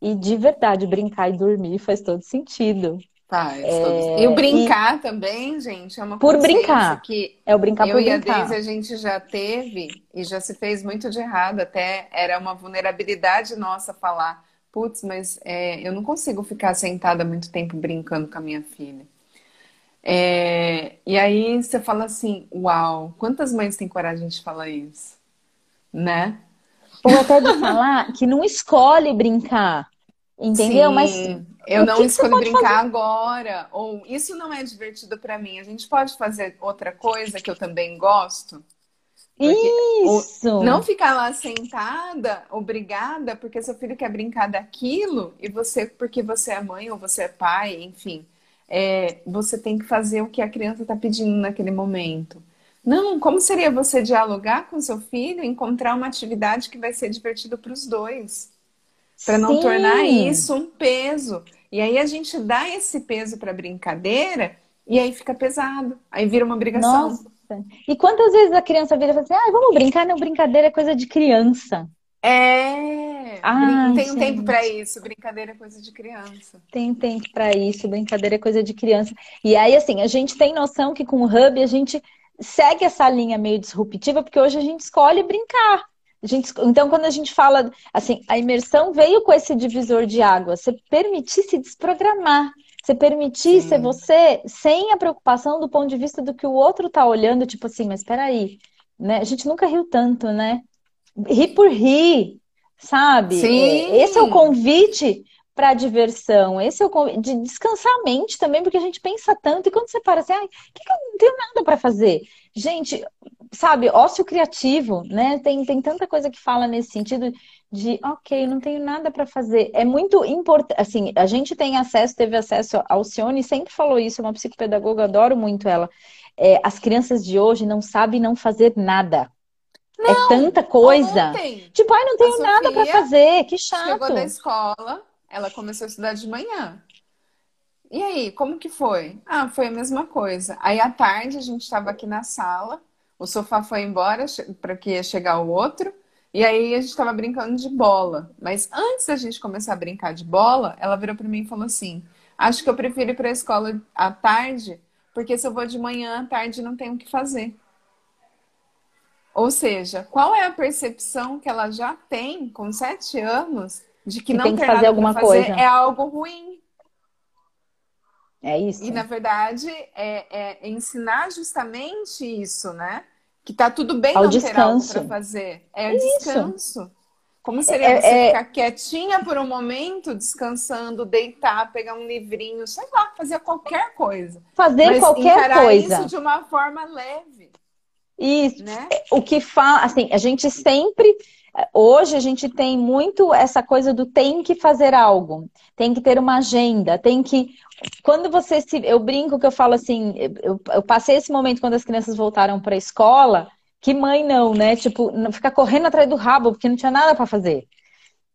E de verdade, brincar e dormir faz todo sentido. É... E o brincar e... também, gente, é uma Por brincar. que é o brincar eu por e brincar. a Deise a gente já teve e já se fez muito de errado. Até era uma vulnerabilidade nossa falar, putz, mas é, eu não consigo ficar sentada muito tempo brincando com a minha filha. É, e aí você fala assim, uau, quantas mães têm coragem de falar isso? Né? Ou até de falar que não escolhe brincar. Entendeu? Sim, Mas eu não escolho brincar fazer? agora. Ou isso não é divertido para mim. A gente pode fazer outra coisa que eu também gosto. Isso! Não ficar lá sentada, obrigada, porque seu filho quer brincar daquilo, e você, porque você é mãe ou você é pai, enfim, é, você tem que fazer o que a criança está pedindo naquele momento. Não, como seria você dialogar com seu filho, encontrar uma atividade que vai ser divertida para os dois? Para não tornar isso um peso. E aí a gente dá esse peso para brincadeira e aí fica pesado, aí vira uma obrigação. Nossa. E quantas vezes a criança vira e fala assim: ah, vamos brincar? Não, brincadeira é coisa de criança. É, tem um tempo para isso. Brincadeira é coisa de criança. Tem tempo para isso. Brincadeira é coisa de criança. E aí, assim, a gente tem noção que com o Hub a gente segue essa linha meio disruptiva, porque hoje a gente escolhe brincar. Gente, então, quando a gente fala assim, a imersão veio com esse divisor de água, você permitir se desprogramar, você permitir Sim. ser você sem a preocupação do ponto de vista do que o outro está olhando, tipo assim, mas peraí, né? A gente nunca riu tanto, né? Rir por rir, sabe? Sim. Esse é o convite para diversão, esse é o convite de descansar a mente também, porque a gente pensa tanto e quando você para assim, ai, que, que eu não tenho nada para fazer? Gente, sabe, ócio criativo, né? Tem, tem tanta coisa que fala nesse sentido de, ok, não tenho nada para fazer. É muito importante, assim, a gente tem acesso, teve acesso ao Alcione, sempre falou isso, uma psicopedagoga, adoro muito ela. É, as crianças de hoje não sabem não fazer nada. É não, é tanta coisa. Ontem, tipo, ai, não tenho nada para fazer, que chato. Chegou da escola, ela começou a estudar de manhã. E aí, como que foi? Ah, foi a mesma coisa. Aí à tarde a gente estava aqui na sala, o sofá foi embora para que ia chegar o outro, e aí a gente estava brincando de bola. Mas antes da gente começar a brincar de bola, ela virou para mim e falou assim: Acho que eu prefiro ir para a escola à tarde, porque se eu vou de manhã à tarde não tenho o que fazer. Ou seja, qual é a percepção que ela já tem com sete anos de que, que não tem que fazer alguma fazer coisa é algo ruim? É isso. E, na verdade, é, é ensinar justamente isso, né? Que tá tudo bem Ao não descanso. ter algo para fazer. É o descanso. Como seria é, você é... ficar quietinha por um momento, descansando, deitar, pegar um livrinho, sei lá, fazer qualquer coisa. Fazer Mas qualquer coisa. isso de uma forma leve. Isso. Né? O que fala, assim, a gente sempre Hoje a gente tem muito essa coisa do tem que fazer algo, tem que ter uma agenda, tem que. Quando você se. Eu brinco que eu falo assim, eu, eu passei esse momento quando as crianças voltaram para a escola, que mãe não, né? Tipo, não ficar correndo atrás do rabo, porque não tinha nada para fazer.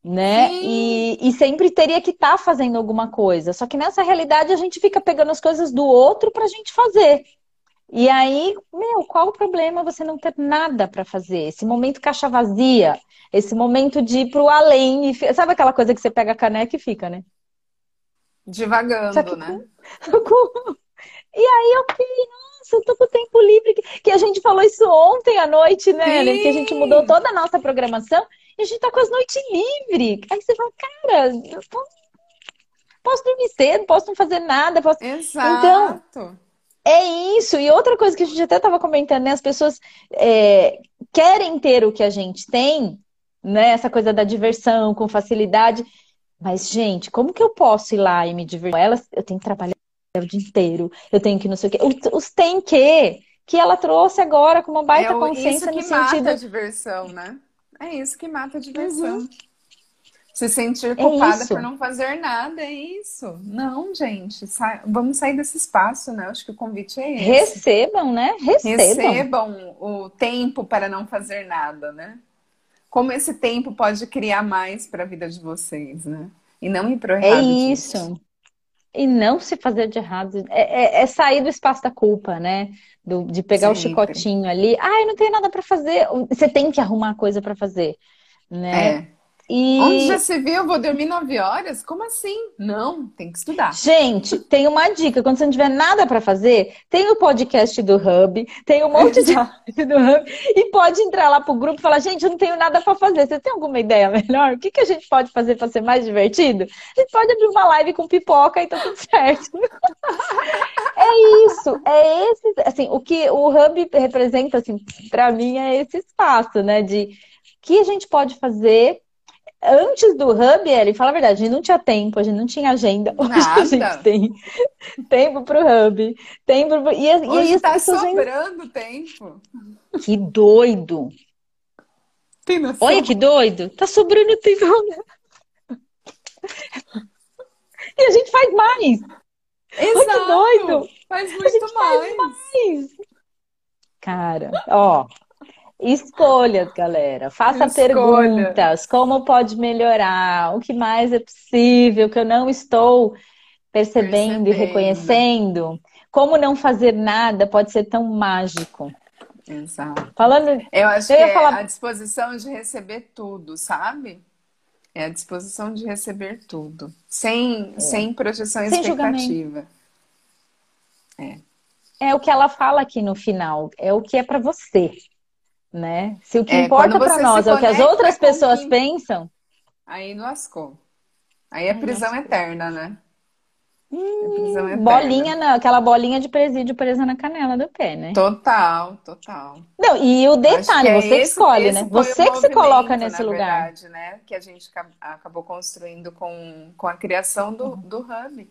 Né? E, e, sempre teria que estar tá fazendo alguma coisa. Só que nessa realidade a gente fica pegando as coisas do outro para a gente fazer. E aí, meu, qual o problema você não ter nada para fazer? Esse momento caixa vazia, esse momento de ir pro além. E... Sabe aquela coisa que você pega a caneca e fica, né? Divagando, que... né? e aí fiquei, nossa, eu tô com tempo livre. Que a gente falou isso ontem à noite, né, Sim. Que a gente mudou toda a nossa programação e a gente tá com as noites livres. Aí você fala, cara, eu posso dormir cedo, posso não fazer nada. Posso... Exato. Então, é isso. E outra coisa que a gente até estava comentando, né? As pessoas é, querem ter o que a gente tem, né? Essa coisa da diversão com facilidade. Mas, gente, como que eu posso ir lá e me divertir? Elas, eu tenho que trabalhar o dia inteiro, eu tenho que não sei o quê. Os, tem que, que ela trouxe agora com uma baita é consciência no sentido. Mata a diversão, né? É isso que mata a diversão. Uhum. Se sentir é culpada é por não fazer nada, é isso. Não, gente, sa vamos sair desse espaço, né? Acho que o convite é esse. Recebam, né? Recebam. Recebam o tempo para não fazer nada, né? Como esse tempo pode criar mais para a vida de vocês, né? E não ir para o errado. É isso. Disso. E não se fazer de errado. É, é, é sair do espaço da culpa, né? Do, de pegar Sempre. o chicotinho ali. Ai, não tem nada para fazer. Você tem que arrumar coisa para fazer, né? É. E... Onde já se viu? Vou dormir nove horas? Como assim? Não, tem que estudar. Gente, tem uma dica. Quando você não tiver nada para fazer, tem o podcast do Hub, tem um monte de do Hub, e pode entrar lá pro grupo e falar, gente, eu não tenho nada para fazer. Você tem alguma ideia melhor? O que, que a gente pode fazer para ser mais divertido? A gente pode abrir uma live com pipoca e tá tudo certo. é isso, é esse, assim, o que o Hub representa, assim, para mim é esse espaço, né, de que a gente pode fazer antes do Hub, ele fala a verdade, a gente não tinha tempo, a gente não tinha agenda. Hoje Nada. a gente tem tempo pro Hub, tempo pro... E, Hoje e aí tá sobrando gente... tempo. Que doido. Tem noção? Olha que doido. Tá sobrando tempo. E a gente faz mais. Exato. Olha que doido. Faz muito mais. Faz mais. Cara, ó, Escolhas, galera. Faça Escolha. perguntas. Como pode melhorar? O que mais é possível que eu não estou percebendo, percebendo. e reconhecendo? Como não fazer nada pode ser tão mágico. Exato. Falando, eu acho eu que é falar... a disposição de receber tudo, sabe? É a disposição de receber tudo, sem, é. sem projeção sem expectativa. É. é o que ela fala aqui no final, é o que é para você né? Se o que é, importa para nós é o que as outras pessoas quem... pensam. Aí lascou. Aí é prisão lascou. eterna, né? Hum, eterna. bolinha, não, aquela bolinha de presídio presa na canela do pé, né? Total, total. Não, e o detalhe, é você esse, que escolhe, né? Você que se coloca nesse lugar. Verdade, né? Que a gente acabou construindo com, com a criação do, uhum. do Hub.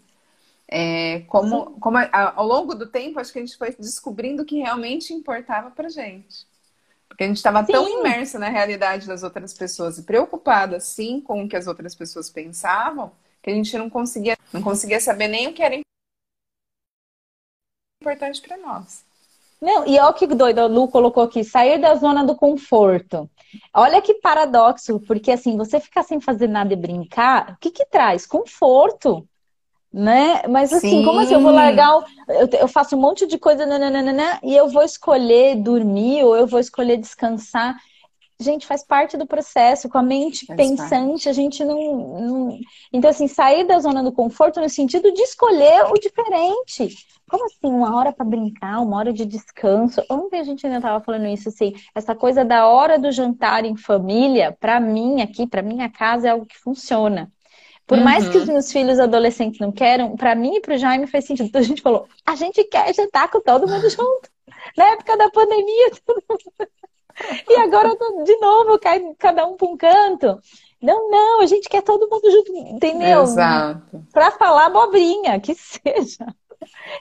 É, como, como ao longo do tempo, acho que a gente foi descobrindo o que realmente importava pra gente. Porque a gente estava tão imerso na realidade das outras pessoas e preocupado assim com o que as outras pessoas pensavam, que a gente não conseguia, não conseguia saber nem o que era importante para nós. Não, e olha que doido, a Lu colocou aqui, sair da zona do conforto. Olha que paradoxo, porque assim, você ficar sem fazer nada e brincar, o que que traz? Conforto né? Mas assim, Sim. como assim? Eu vou largar, o... eu, eu, faço um monte de coisa nananana, e eu vou escolher dormir ou eu vou escolher descansar. Gente, faz parte do processo, com a mente faz pensante, parte. a gente não, não, Então, assim, sair da zona do conforto no sentido de escolher o diferente. Como assim? Uma hora para brincar, uma hora de descanso. Ontem a gente ainda estava falando isso, assim, essa coisa da hora do jantar em família, para mim aqui, para minha casa, é algo que funciona. Por uhum. mais que os uhum. meus filhos adolescentes não queiram, para mim e para o Jaime fez sentido. Então a gente falou, a gente quer jantar com todo mundo junto. Na época da pandemia, todo mundo... E agora de novo cai cada um para um canto. Não, não, a gente quer todo mundo junto, entendeu? Exato. Para falar abobrinha, que seja.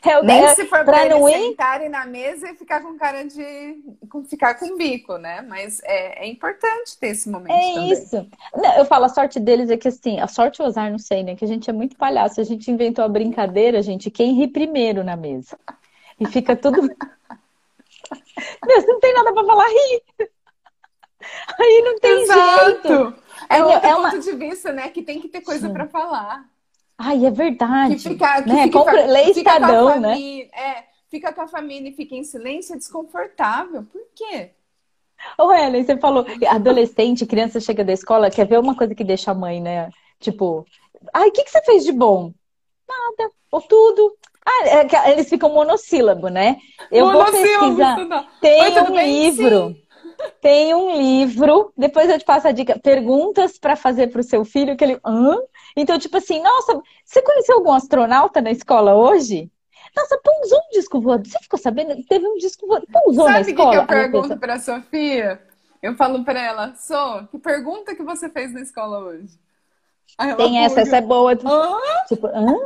É, Nem é, se for para não ir... sentarem na mesa e ficar com cara de com, ficar com bico, né? Mas é, é importante ter esse momento. É também. isso. Não, eu falo, a sorte deles é que assim, a sorte ou azar, não sei, né? Que a gente é muito palhaço. A gente inventou a brincadeira, gente, quem ri primeiro na mesa. E fica tudo. Meu, você não tem nada para falar, ri. Aí não tem Exato. jeito. É, é outro é uma... ponto de vista, né? Que tem que ter coisa para falar. Ai, é verdade. Que fica, que né? fica, Compre... Lê Estadão, né? É, fica com a família e fica em silêncio, é desconfortável. Por quê? Ô, Helen, você falou, adolescente, criança chega da escola, quer ver uma coisa que deixa a mãe, né? Tipo, ai, o que, que você fez de bom? Nada, ou tudo. Ah, é, eles ficam monossílabo, né? Eu monossílabo, vou pesquisar. Tem um bem, livro. Sim. Tem um livro, depois eu te passo a dica, perguntas para fazer para o seu filho, que ele. Hã? Então, tipo assim, nossa, você conheceu algum astronauta na escola hoje? Nossa, pousou um disco voador. Você ficou sabendo? Teve um disco voador. Pousou Sabe na escola. Sabe o que, eu pergunto para Sofia? Eu falo para ela, Sô, que pergunta que você fez na escola hoje? Tem essa, essa é boa. Tipo, hã?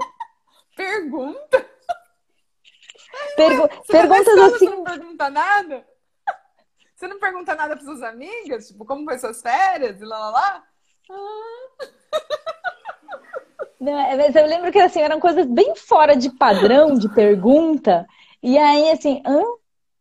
Pergunta? Pergu perguntas assim. Você não pergunta nada? Você não pergunta nada para suas amigas? Tipo, como foi suas férias? E lá, lá, lá? Ah. Não, é, mas eu lembro que assim, eram coisas bem fora de padrão de pergunta. E aí, assim, hã?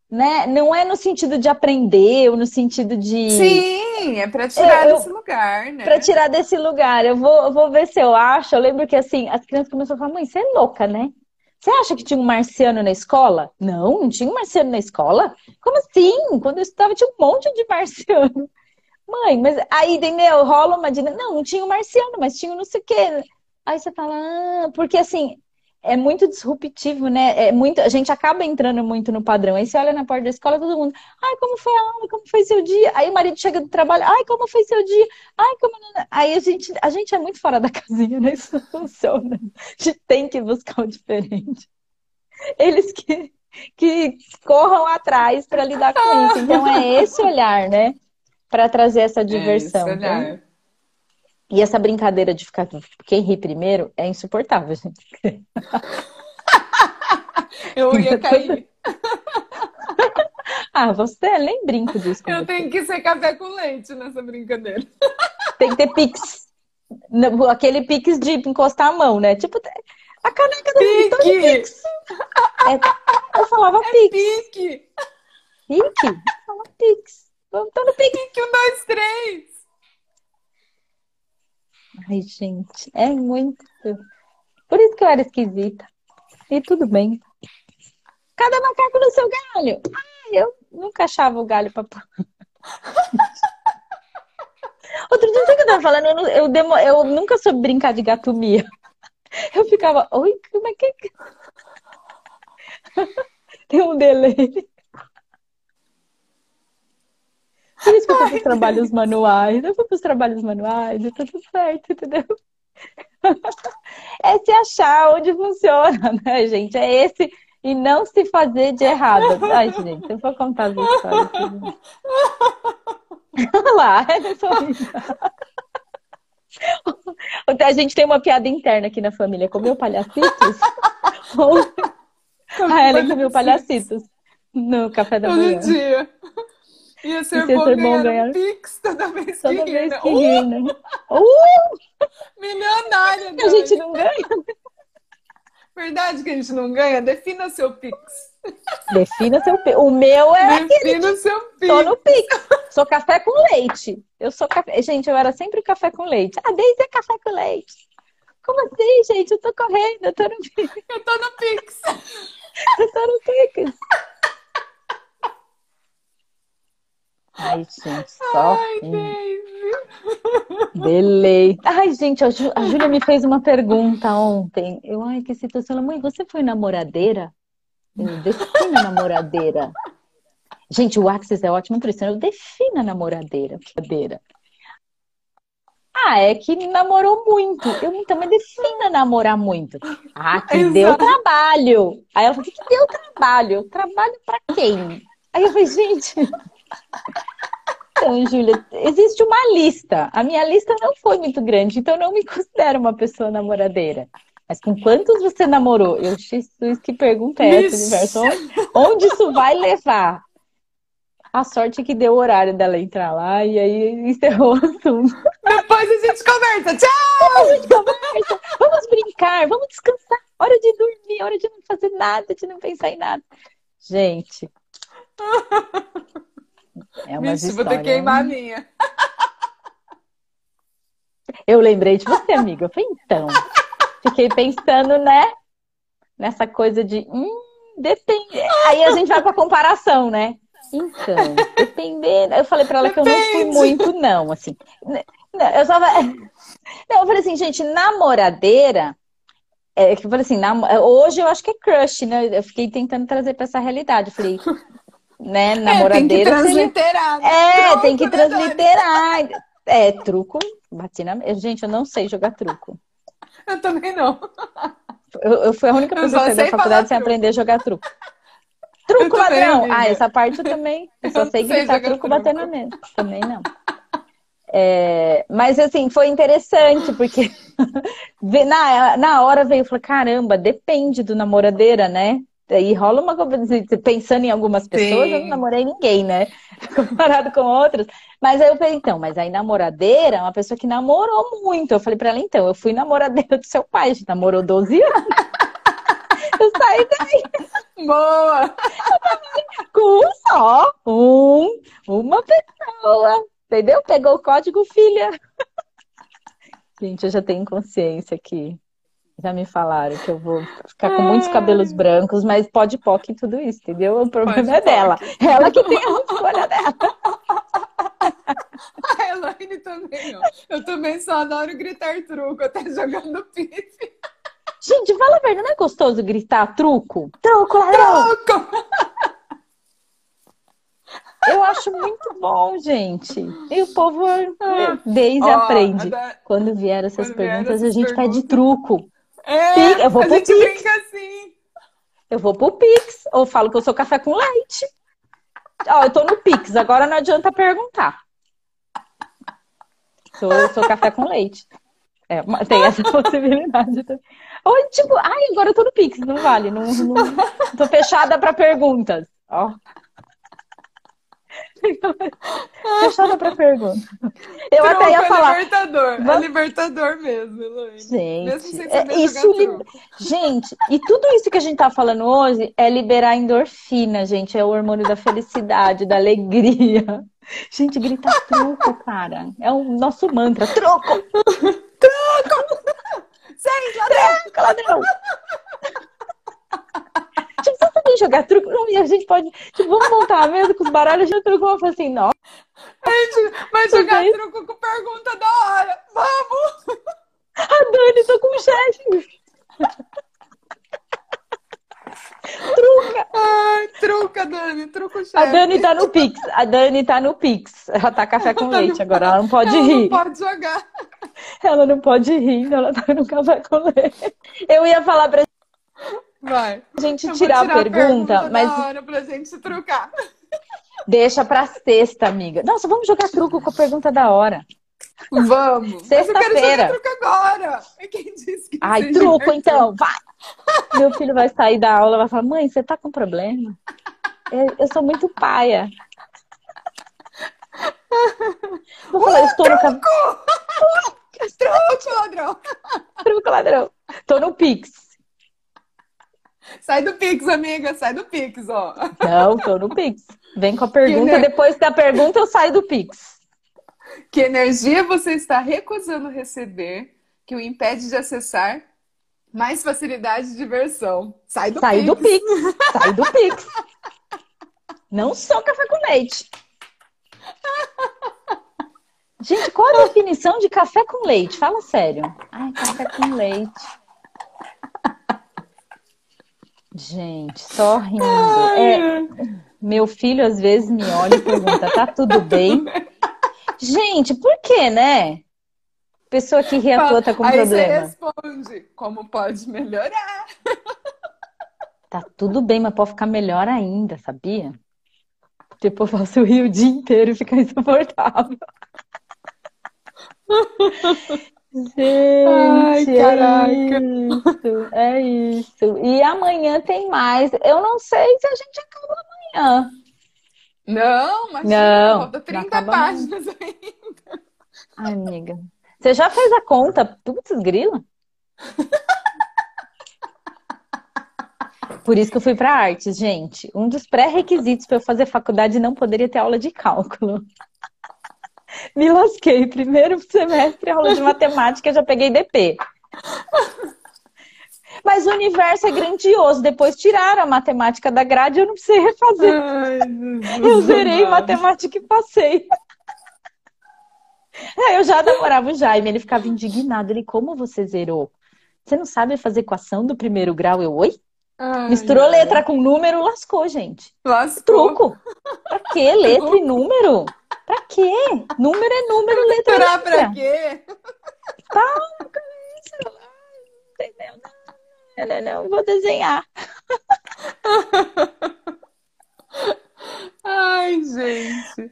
Né? Não é no sentido de aprender, ou no sentido de. Sim, é para tirar eu, desse lugar, né? Para tirar desse lugar. Eu vou, eu vou ver se eu acho. Eu lembro que assim, as crianças começaram a falar, mãe, você é louca, né? Você acha que tinha um marciano na escola? Não, não tinha um marciano na escola? Como assim? Quando eu estudava tinha um monte de marciano. Mãe, mas aí, entendeu? Rola uma dinâmica. Não, não tinha um marciano, mas tinha um não sei o quê. Aí você fala, ah, porque assim, é muito disruptivo, né? É muito, a gente acaba entrando muito no padrão. Aí você olha na porta da escola, todo mundo, ai, como foi a aula? Como foi seu dia? Aí o marido chega do trabalho, ai, como foi seu dia? Ai, como. Aí a gente, a gente é muito fora da casinha, né? Isso não funciona. A gente tem que buscar o diferente. Eles que, que corram atrás para lidar com isso. Então é esse olhar, né? Para trazer essa diversão. É esse olhar. Né? E essa brincadeira de ficar quem ri primeiro é insuportável, gente. Eu ia cair. ah, você nem brinco disso. Eu você. tenho que ser café com leite nessa brincadeira. Tem que ter pix. Aquele pix de encostar a mão, né? Tipo, a caneca do pique. pix. É, eu falava é pix. Pique. Pique? Eu falava pix. Vamos tá no pix. Pique, um, dois, três. Ai, gente, é muito. Por isso que eu era esquisita. E tudo bem. Cada macaco no seu galho. Ai, eu nunca achava o galho pra. Outro dia, que eu tava falando? Eu, eu, demo... eu nunca soube brincar de gatomia. Eu ficava, oi, como é que. É Tem um delay. Por isso que eu fui para os trabalhos manuais. Eu fui para os trabalhos manuais e tudo certo, entendeu? É se achar onde funciona, né, gente? É esse e não se fazer de errado. Ai, gente, eu vou contar as histórias. Olha lá, é só. A gente tem uma piada interna aqui na família. Comeu palhacitos? a Ellen comeu palhacitos no café da manhã. Todo dia. Ia ser, Ia bom, ser ganhar bom ganhar um Pix toda vez toda que vez que né? Uh! Milionária, A gente não ganha. Verdade que a gente não ganha? Defina seu Pix. Defina seu Pix. O meu é Defina aquele... seu Pix. Tô no Pix. Sou café com leite. Eu sou café... Gente, eu era sempre café com leite. A Deise é café com leite. Como assim, gente? Eu tô correndo, eu tô no Pix. Eu tô no Pix. Eu tô no Pix. Ai, gente, só. Ai, Dave. Delay. Ai, gente, a, Jú, a Júlia me fez uma pergunta ontem. Eu, ai, que situação. Mãe, você foi namoradeira? Eu, defina namoradeira. Gente, o Axis é ótimo por isso. Eu defina namoradeira. Namoradeira. Ah, é que namorou muito. Eu também defina namorar muito. Ah, que Exato. deu trabalho. Aí ela falou, que deu trabalho? Trabalho pra quem? Aí eu falei, gente. Então, Júlia, existe uma lista. A minha lista não foi muito grande, então não me considero uma pessoa namoradeira. Mas com quantos você namorou? Eu, Jesus, que pergunta é essa, universo? Onde, onde isso vai levar? A sorte é que deu o horário dela entrar lá e aí encerrou o assunto. Depois a gente conversa. Tchau! Depois a gente conversa. Vamos brincar, vamos descansar. Hora de dormir, hora de não fazer nada, de não pensar em nada. Gente. É uma Vixe, vou ter que queimar a minha. Eu lembrei de você, amiga. Eu falei, então. Fiquei pensando, né? Nessa coisa de. Hum, depende. Aí a gente vai pra comparação, né? Então, dependendo. Eu falei pra ela que eu não fui muito, não, assim. Não, eu só. Não, eu falei assim, gente, namoradeira. É, eu falei assim, nam... hoje eu acho que é crush, né? Eu fiquei tentando trazer pra essa realidade. Eu falei, né, namoradeira. É, tem que transliterar. Né? É, truco, tem que né, transliterar. É, truco, bati na. Gente, eu não sei jogar truco. Eu também não. Eu, eu fui a única pessoa que fez a faculdade sem aprender a jogar truco. Truco, ladrão! Ah, essa parte eu também. Eu só sei gritar truco, bater na mesa. Também não. É, mas assim, foi interessante, porque na, na hora veio e falou: caramba, depende do namoradeira, né? E rola uma pensando em algumas pessoas, Sim. eu não namorei ninguém, né? Comparado com outras. Mas aí eu falei, então, mas aí namoradeira é uma pessoa que namorou muito. Eu falei pra ela, então, eu fui namoradeira do seu pai, a gente namorou 12 anos. eu saí daí. Boa! Com um só, um, uma pessoa. Entendeu? Pegou o código, filha. Gente, eu já tenho consciência aqui. Já me falaram que eu vou ficar com muitos cabelos brancos, mas pode POC e tudo isso, entendeu? O problema pode é dela. Ela que tem a escolha dela. A Elaine também, ó. Eu também só adoro gritar truco, até jogando pife. Gente, fala a verdade, não é gostoso gritar truco? Truco, ladrão! Truco! Eu acho muito bom, gente. E o povo ah, desde aprende. Quando vieram essas Quando perguntas, a gente perguntas... pede truco. É, eu vou a pro gente Pix. brinca assim. Eu vou pro Pix, ou falo que eu sou café com leite. Ó, eu tô no Pix, agora não adianta perguntar. Sou, eu sou café com leite. É, tem essa possibilidade também. Ou tipo, ai, agora eu tô no Pix, não vale. Não, não, tô fechada para perguntas. Ó. Fechada pra pergunta. Eu até ia é falar. Libertador. Vamos... É libertador mesmo, Elaine. Gente, mesmo é, isso li... gente, e tudo isso que a gente tá falando hoje é liberar endorfina, gente. É o hormônio da felicidade, da alegria. Gente, grita truco, cara. É o nosso mantra. Troco! Troco! Sim, ladrão! Troco, ladrão! Tipo, sabe jogar truco? Não, e a gente pode. Tipo, vamos montar a mesa com os baralhos de truco. Eu falei assim, não. A gente vai jogar truco com pergunta da hora. Vamos! A Dani, tô com o chefe. Truca! Ai, truca, Dani, truca o chefe. A Dani tá no Pix. A Dani tá no Pix. Ela tá café com tá leite agora. Ela não pode ela rir. Ela não pode jogar. Ela não pode rir, então ela tá no café com leite. Eu ia falar pra Vai. A gente tirar, tirar, a pergunta, a pergunta mas. Da hora pra gente se trocar. Deixa pra sexta, amiga. Nossa, vamos jogar truco com a pergunta da hora. Vamos. Sexta-feira. truco agora. Quem disse que Ai, truco, então. Vai. Meu filho vai sair da aula e vai falar: mãe, você tá com problema? Eu, eu sou muito paia. Vou falar, eu estou no café. Truco, ladrão! Truco, ladrão. Tô no Pix. Sai do Pix, amiga, sai do Pix, ó. Não, tô no Pix. Vem com a pergunta, ener... depois da pergunta eu saio do Pix. Que energia você está recusando receber que o impede de acessar mais facilidade de diversão? Sai do sai Pix. Do Pix. Sai do Pix. Não só café com leite. Gente, qual a definição de café com leite? Fala sério. Ai, café com leite. Gente, só rindo. É, meu filho às vezes me olha e pergunta: tá tudo bem? Gente, por que, né? Pessoa que ri à toa tá com Aí problema. Você responde: como pode melhorar? Tá tudo bem, mas pode ficar melhor ainda, sabia? Tipo, eu faço rir o dia inteiro e fica insuportável. Gente, Ai, caraca. é isso, é isso. E amanhã tem mais. Eu não sei se a gente acaba amanhã. Não, mas não, falta 30 páginas ainda. Ai, amiga. Você já fez a conta? Putz, grila? Por isso que eu fui para artes, gente. Um dos pré-requisitos para eu fazer faculdade não poderia ter aula de cálculo. Me lasquei. Primeiro semestre, aula de matemática, já peguei DP. Mas o universo é grandioso. Depois tiraram a matemática da grade eu não precisei refazer. Ai, eu zerei matemática e passei. eu já namorava o Jaime, ele ficava indignado. Ele, como você zerou? Você não sabe fazer equação do primeiro grau? Eu, oi? Ai, Misturou ai. letra com número, lascou, gente. Lascou. Truco. Pra quê? Letra e número? Pra quê? Número é número, letra é letra. pra quê? Calma com isso. Entendeu? Não, não, não, vou desenhar. Ai, gente.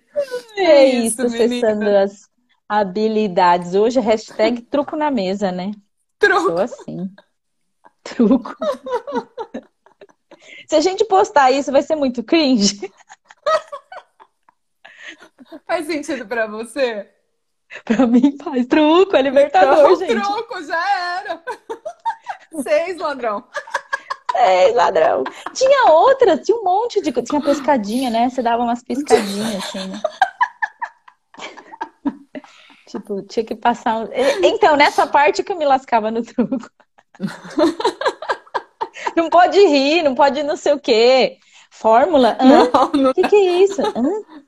É, é isso, acessando as habilidades. Hoje, hashtag truco na mesa, né? Truco. Sou assim. Truco. Se a gente postar isso, vai ser muito cringe. Faz sentido pra você? Pra mim faz. Truco, é libertador, então, gente. Truco, já era. Seis, ladrão. Seis, ladrão. Tinha outra, tinha um monte de... Tinha pescadinha, né? Você dava umas piscadinhas, assim, né? tipo, tinha que passar... Então, nessa parte que eu me lascava no truco. não pode rir, não pode não sei o quê. Fórmula? Hã? Não, não. O que, que é isso? Hã?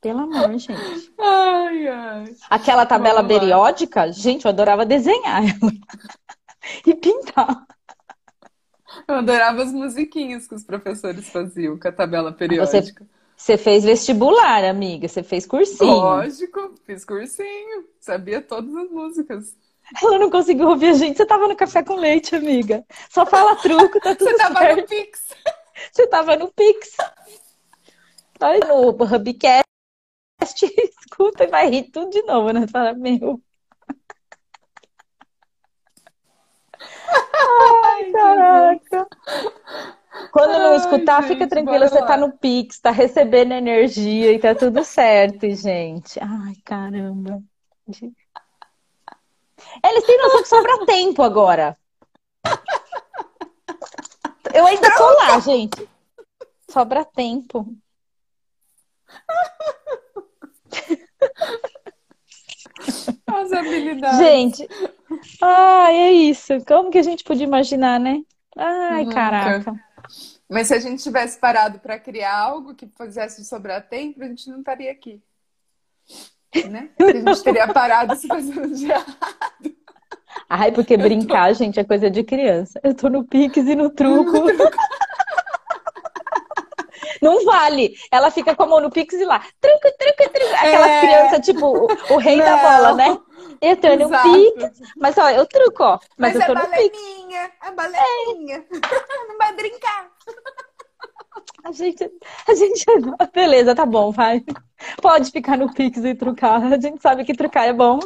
Pelo amor, gente. Ai, ai. Aquela tabela periódica, gente, eu adorava desenhar e pintar. Eu adorava as musiquinhas que os professores faziam com a tabela periódica. Você, você fez vestibular, amiga? Você fez cursinho? Lógico, fiz cursinho. Sabia todas as músicas. Ela não conseguiu ouvir a gente. Você tava no café com leite, amiga. Só fala truco, tá tudo Você tava certo. no Pix. Você tava no Pix. Aí no Hubcast, escuta e vai rir tudo de novo, né? Fala, meu. Ai, caraca. Quando não escutar, Ai, fica gente, tranquila, você tá no Pix, tá recebendo energia e tá tudo certo, gente. Ai, caramba. Eles têm noção que sobra tempo agora. Eu ainda tô lá, gente. Sobra tempo. As habilidades. Gente, ai, é isso. Como que a gente podia imaginar, né? Ai, Nunca. caraca. Mas se a gente tivesse parado para criar algo que fizesse sobrar tempo, a gente não estaria aqui. Né? A gente teria parado se fazendo de errado. Ai, porque brincar, tô... gente, é coisa de criança. Eu tô no Pix e no truco. Não vale. Ela fica com a mão no Pix e lá. Truco, truco, truco. Aquelas é... crianças, tipo, o, o rei Não. da bola, né? Eu tô no Pix. Mas, ó, eu truco, ó. Mas, mas eu tô é no baleninha. É baleninha. É. Não vai brincar. A gente, a gente. Beleza, tá bom, vai. Pode ficar no Pix e trucar. A gente sabe que trucar é bom.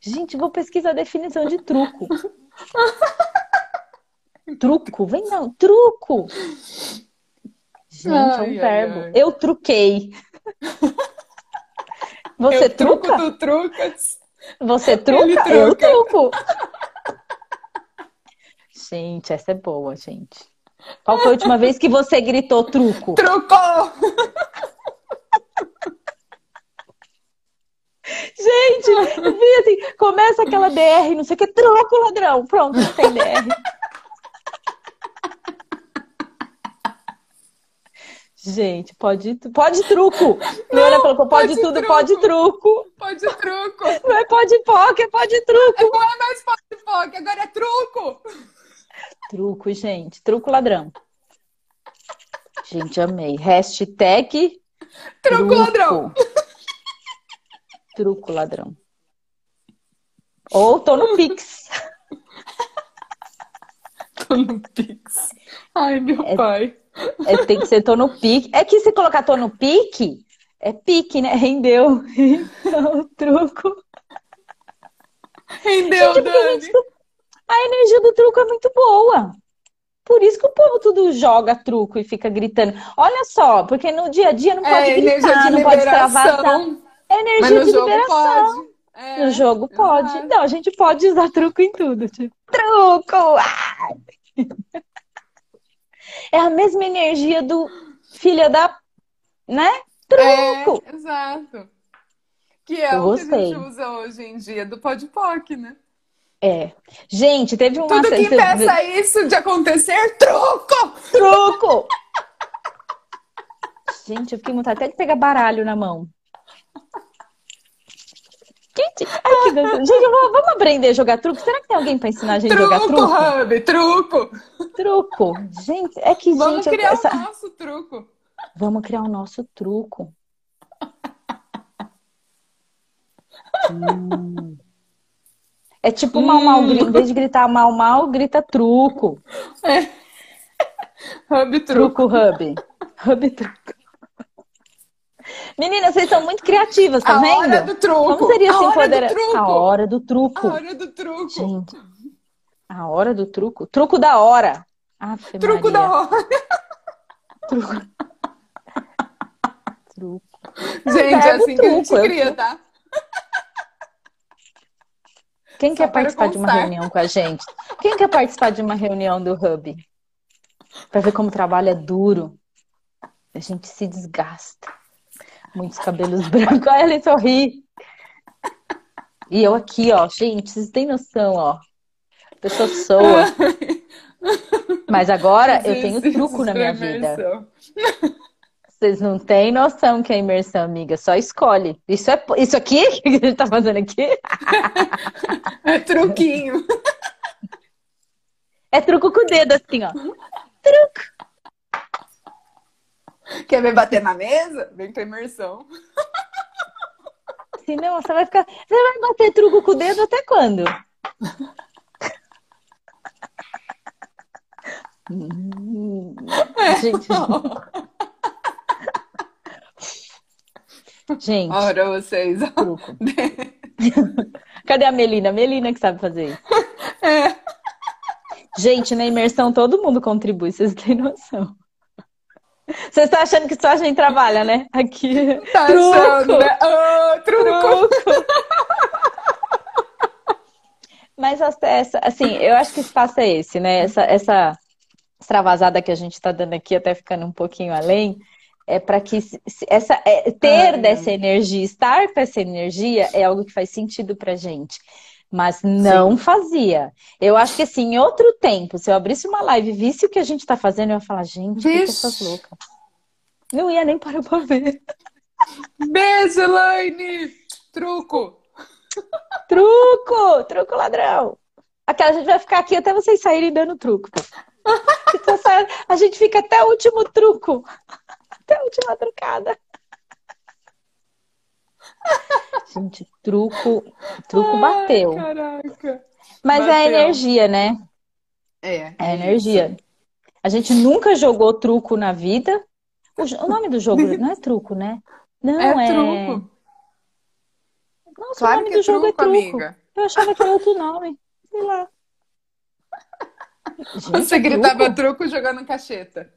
Gente, vou pesquisar a definição de truco. truco, vem não, truco. Gente, ai, é um verbo. Ai, ai. Eu truquei. Você eu truco truca? do trucas. Você truca? Ele truca. Eu truco. Gente, essa é boa, gente. Qual foi a última vez que você gritou truco? Trucou! Gente, eu vi assim, começa aquela DR, não sei o que, truco, ladrão. Pronto, não tem DR. Gente, pode, pode truco. Leona colocou pode, pode tudo, truco. pode truco. Pode truco. Não é pode poker, é pode truco. Não é mais pode poke, agora é truco. Truco, gente. Truco ladrão. Gente, amei. Hashtag Truco ladrão. Truco ladrão. Ou tô no Pix. Tô no Pix. Ai, meu É- pai. É, tem que ser tô no pique. É que se colocar tô no pique, é pique, né? Rendeu. Então, truco. Rendeu, Gente, a, Dani. gente- a energia do truco é muito boa. Por isso que o povo tudo joga truco e fica gritando. Olha só, porque no dia a dia não pode É, gritar, não pode extravasar. liberação. É Mas energia de jogo liberação. pode. É, No jogo pode. Não, a gente pode usar truco em tudo. Tipo, truco! Ai! É a mesma energia do filha da. Né? Truco! É, exato. Que é Eu o que a gente usa hoje em dia do podpoc, né? É. Gente, teve uma. Tudo que impeça isso de acontecer, truco! Truco! Gente, eu fiquei muito até de pegar baralho na mão. Gente, ai, que gostoso. Gente, vamos aprender a jogar truco? Será que tem alguém pra ensinar a gente a jogar Truco, truco? Hub, truco! Truco. Gente, é que, Vamos gente, criar essa- o nosso truco. Vamos criar o nosso truco. Hum. É tipo mal mal, Hum. em vez de gritar mal mal, grita truco. Hub, truco. Truco hub. Hub truco. Meninas, vocês são muito criativas, tá a vendo? hora do truco. Como seria a se empoderar? truco. A hora do truco. A hora do truco. Gente, a hora do truco. Truco da hora. Afe Truco Maria. da hora. Truco. Truco. Gente, é assim que a gente truco, eu- cria, tá? Quem Só quer participar de uma reunião com a gente? Quem quer participar de uma reunião do Hub? Para ver como o trabalho é duro. A gente se desgasta. Muitos cabelos brancos. Olha ele sorri. E eu aqui, ó. Gente, vocês têm noção, ó. A pessoa soa. Mas agora eu tenho truco na minha vida. Vocês não têm noção que é imersão, amiga. Só escolhe. Isso, é, isso aqui que a gente tá fazendo aqui É truquinho. é truco com o dedo, assim, ó. Quer ver bater na mesa? Vem pra imersão. Senão você vai ficar. Você vai bater truco com o dedo até quando? Hum, Gente, gente, Ora, vocês. truco. Cadê a Melina? Melina que sabe fazer isso. É. Gente, na imersão todo mundo contribui, vocês têm noção. Vocês estão achando que só a gente trabalha, né? Aqui. Tá truco, achando, né? Ah, truco. truco. Mas essa- assim, eu acho que o espaço é esse, né? Essa, essa extravasada que a gente está dando aqui, até ficando um pouquinho além, é para que se- essa, é, ter Ai, dessa energia, estar com essa energia é algo que faz sentido pra gente. Mas não fazia. Eu acho que assim, em outro tempo, se eu abrisse uma live e visse o que a gente tá fazendo, eu ia falar, gente, o que Vixe. essas loucas? Não ia nem parar pra ver. Beijo, Elaine. Truco. Truco! Truco ladrão! Aquela, a gente vai ficar aqui até vocês saírem dando truco. A gente fica até o último truco. Até a última trucada. Gente, truco, truco bateu. Ai, caraca. Mas é bateu. energia, né? É. É energia. A gente nunca jogou truco na vida. O, o nome do jogo não é truco, né? Não, É é. truco. Nossa, o Claro nome que do é jogo é truco, truco. amiga. Eu achava que era outro nome. Sei lá. Gente, Você é gritava truco? truco jogando cacheta.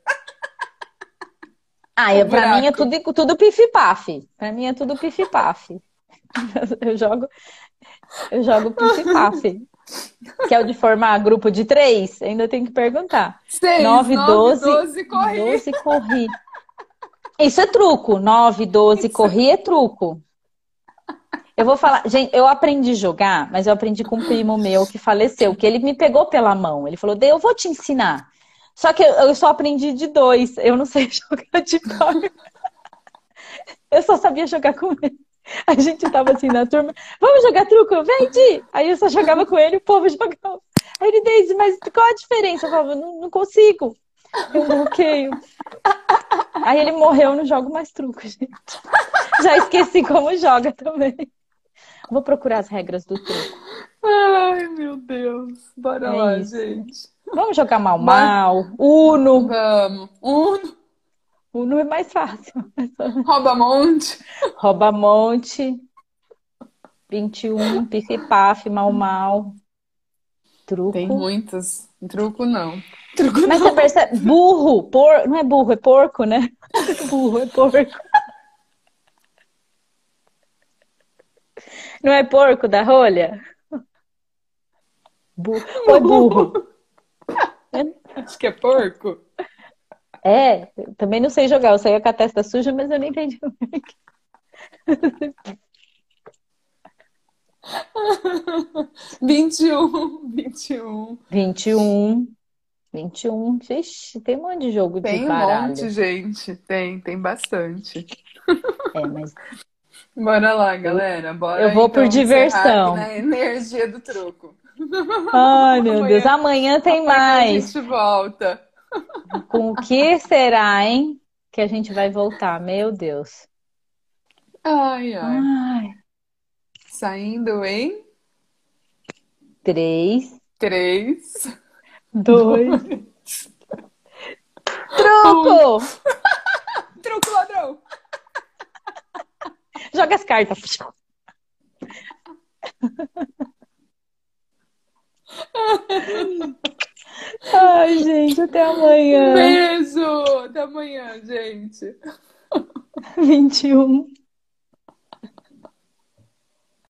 Ah, é, o pra mim é tudo, tudo pif-paf. Pra mim é tudo pif-paf. Eu jogo, eu jogo pif Que é o de formar grupo de três? Ainda tem que perguntar. Seis, 9, 12, 12 corri. 12 corri. Isso é truco. 9, 12 Isso. corri é truco. Eu vou falar, gente, eu aprendi a jogar, mas eu aprendi com um primo meu que faleceu, que ele me pegou pela mão. Ele falou, eu vou te ensinar. Só que eu só aprendi de dois, eu não sei jogar de par. Eu só sabia jogar com ele. A gente tava assim na turma, vamos jogar truco, vem, Di! Aí eu só jogava com ele, o povo jogava. Aí ele, Deise, mas qual a diferença? Eu falava, não, não consigo. Eu bloqueio. Aí ele morreu, não jogo mais truco, gente. Já esqueci como joga também. Vou procurar as regras do truco. Ai, meu Deus. Bora é lá, isso. gente. Vamos jogar mal mal. Uno. Vamos. Uno. Uno é mais fácil. Rouba monte. Rouba monte. 21, pique-paf, mal mal. Truco. Tem muitos. Truco não. Truco Mas não. você percebe, burro, por... não é burro, é porco, né? burro, é porco. Não é porco da rolha? Burro. Ou é burro? Acho que é porco. É, também não sei jogar. Eu saía com a testa suja, mas eu nem entendi. Vinte e um, vinte e um. Vinte e um. 21. Vixe, tem um monte de jogo tem de baralho. Tem um monte, gente. Tem, tem bastante. É, mas... Bora lá, galera. Bora Eu vou então, por diversão. Na energia do truco. Ai, meu amanhã, Deus. Amanhã tem mais. A gente volta. Com o que será, hein? Que a gente vai voltar. Meu Deus. Ai, ai. ai. Saindo em... Três. Três dois. Truco! Um. Truco, ladrão! Joga as cartas. Ai, gente, até amanhã. Beijo! Até amanhã, gente. Vinte e um.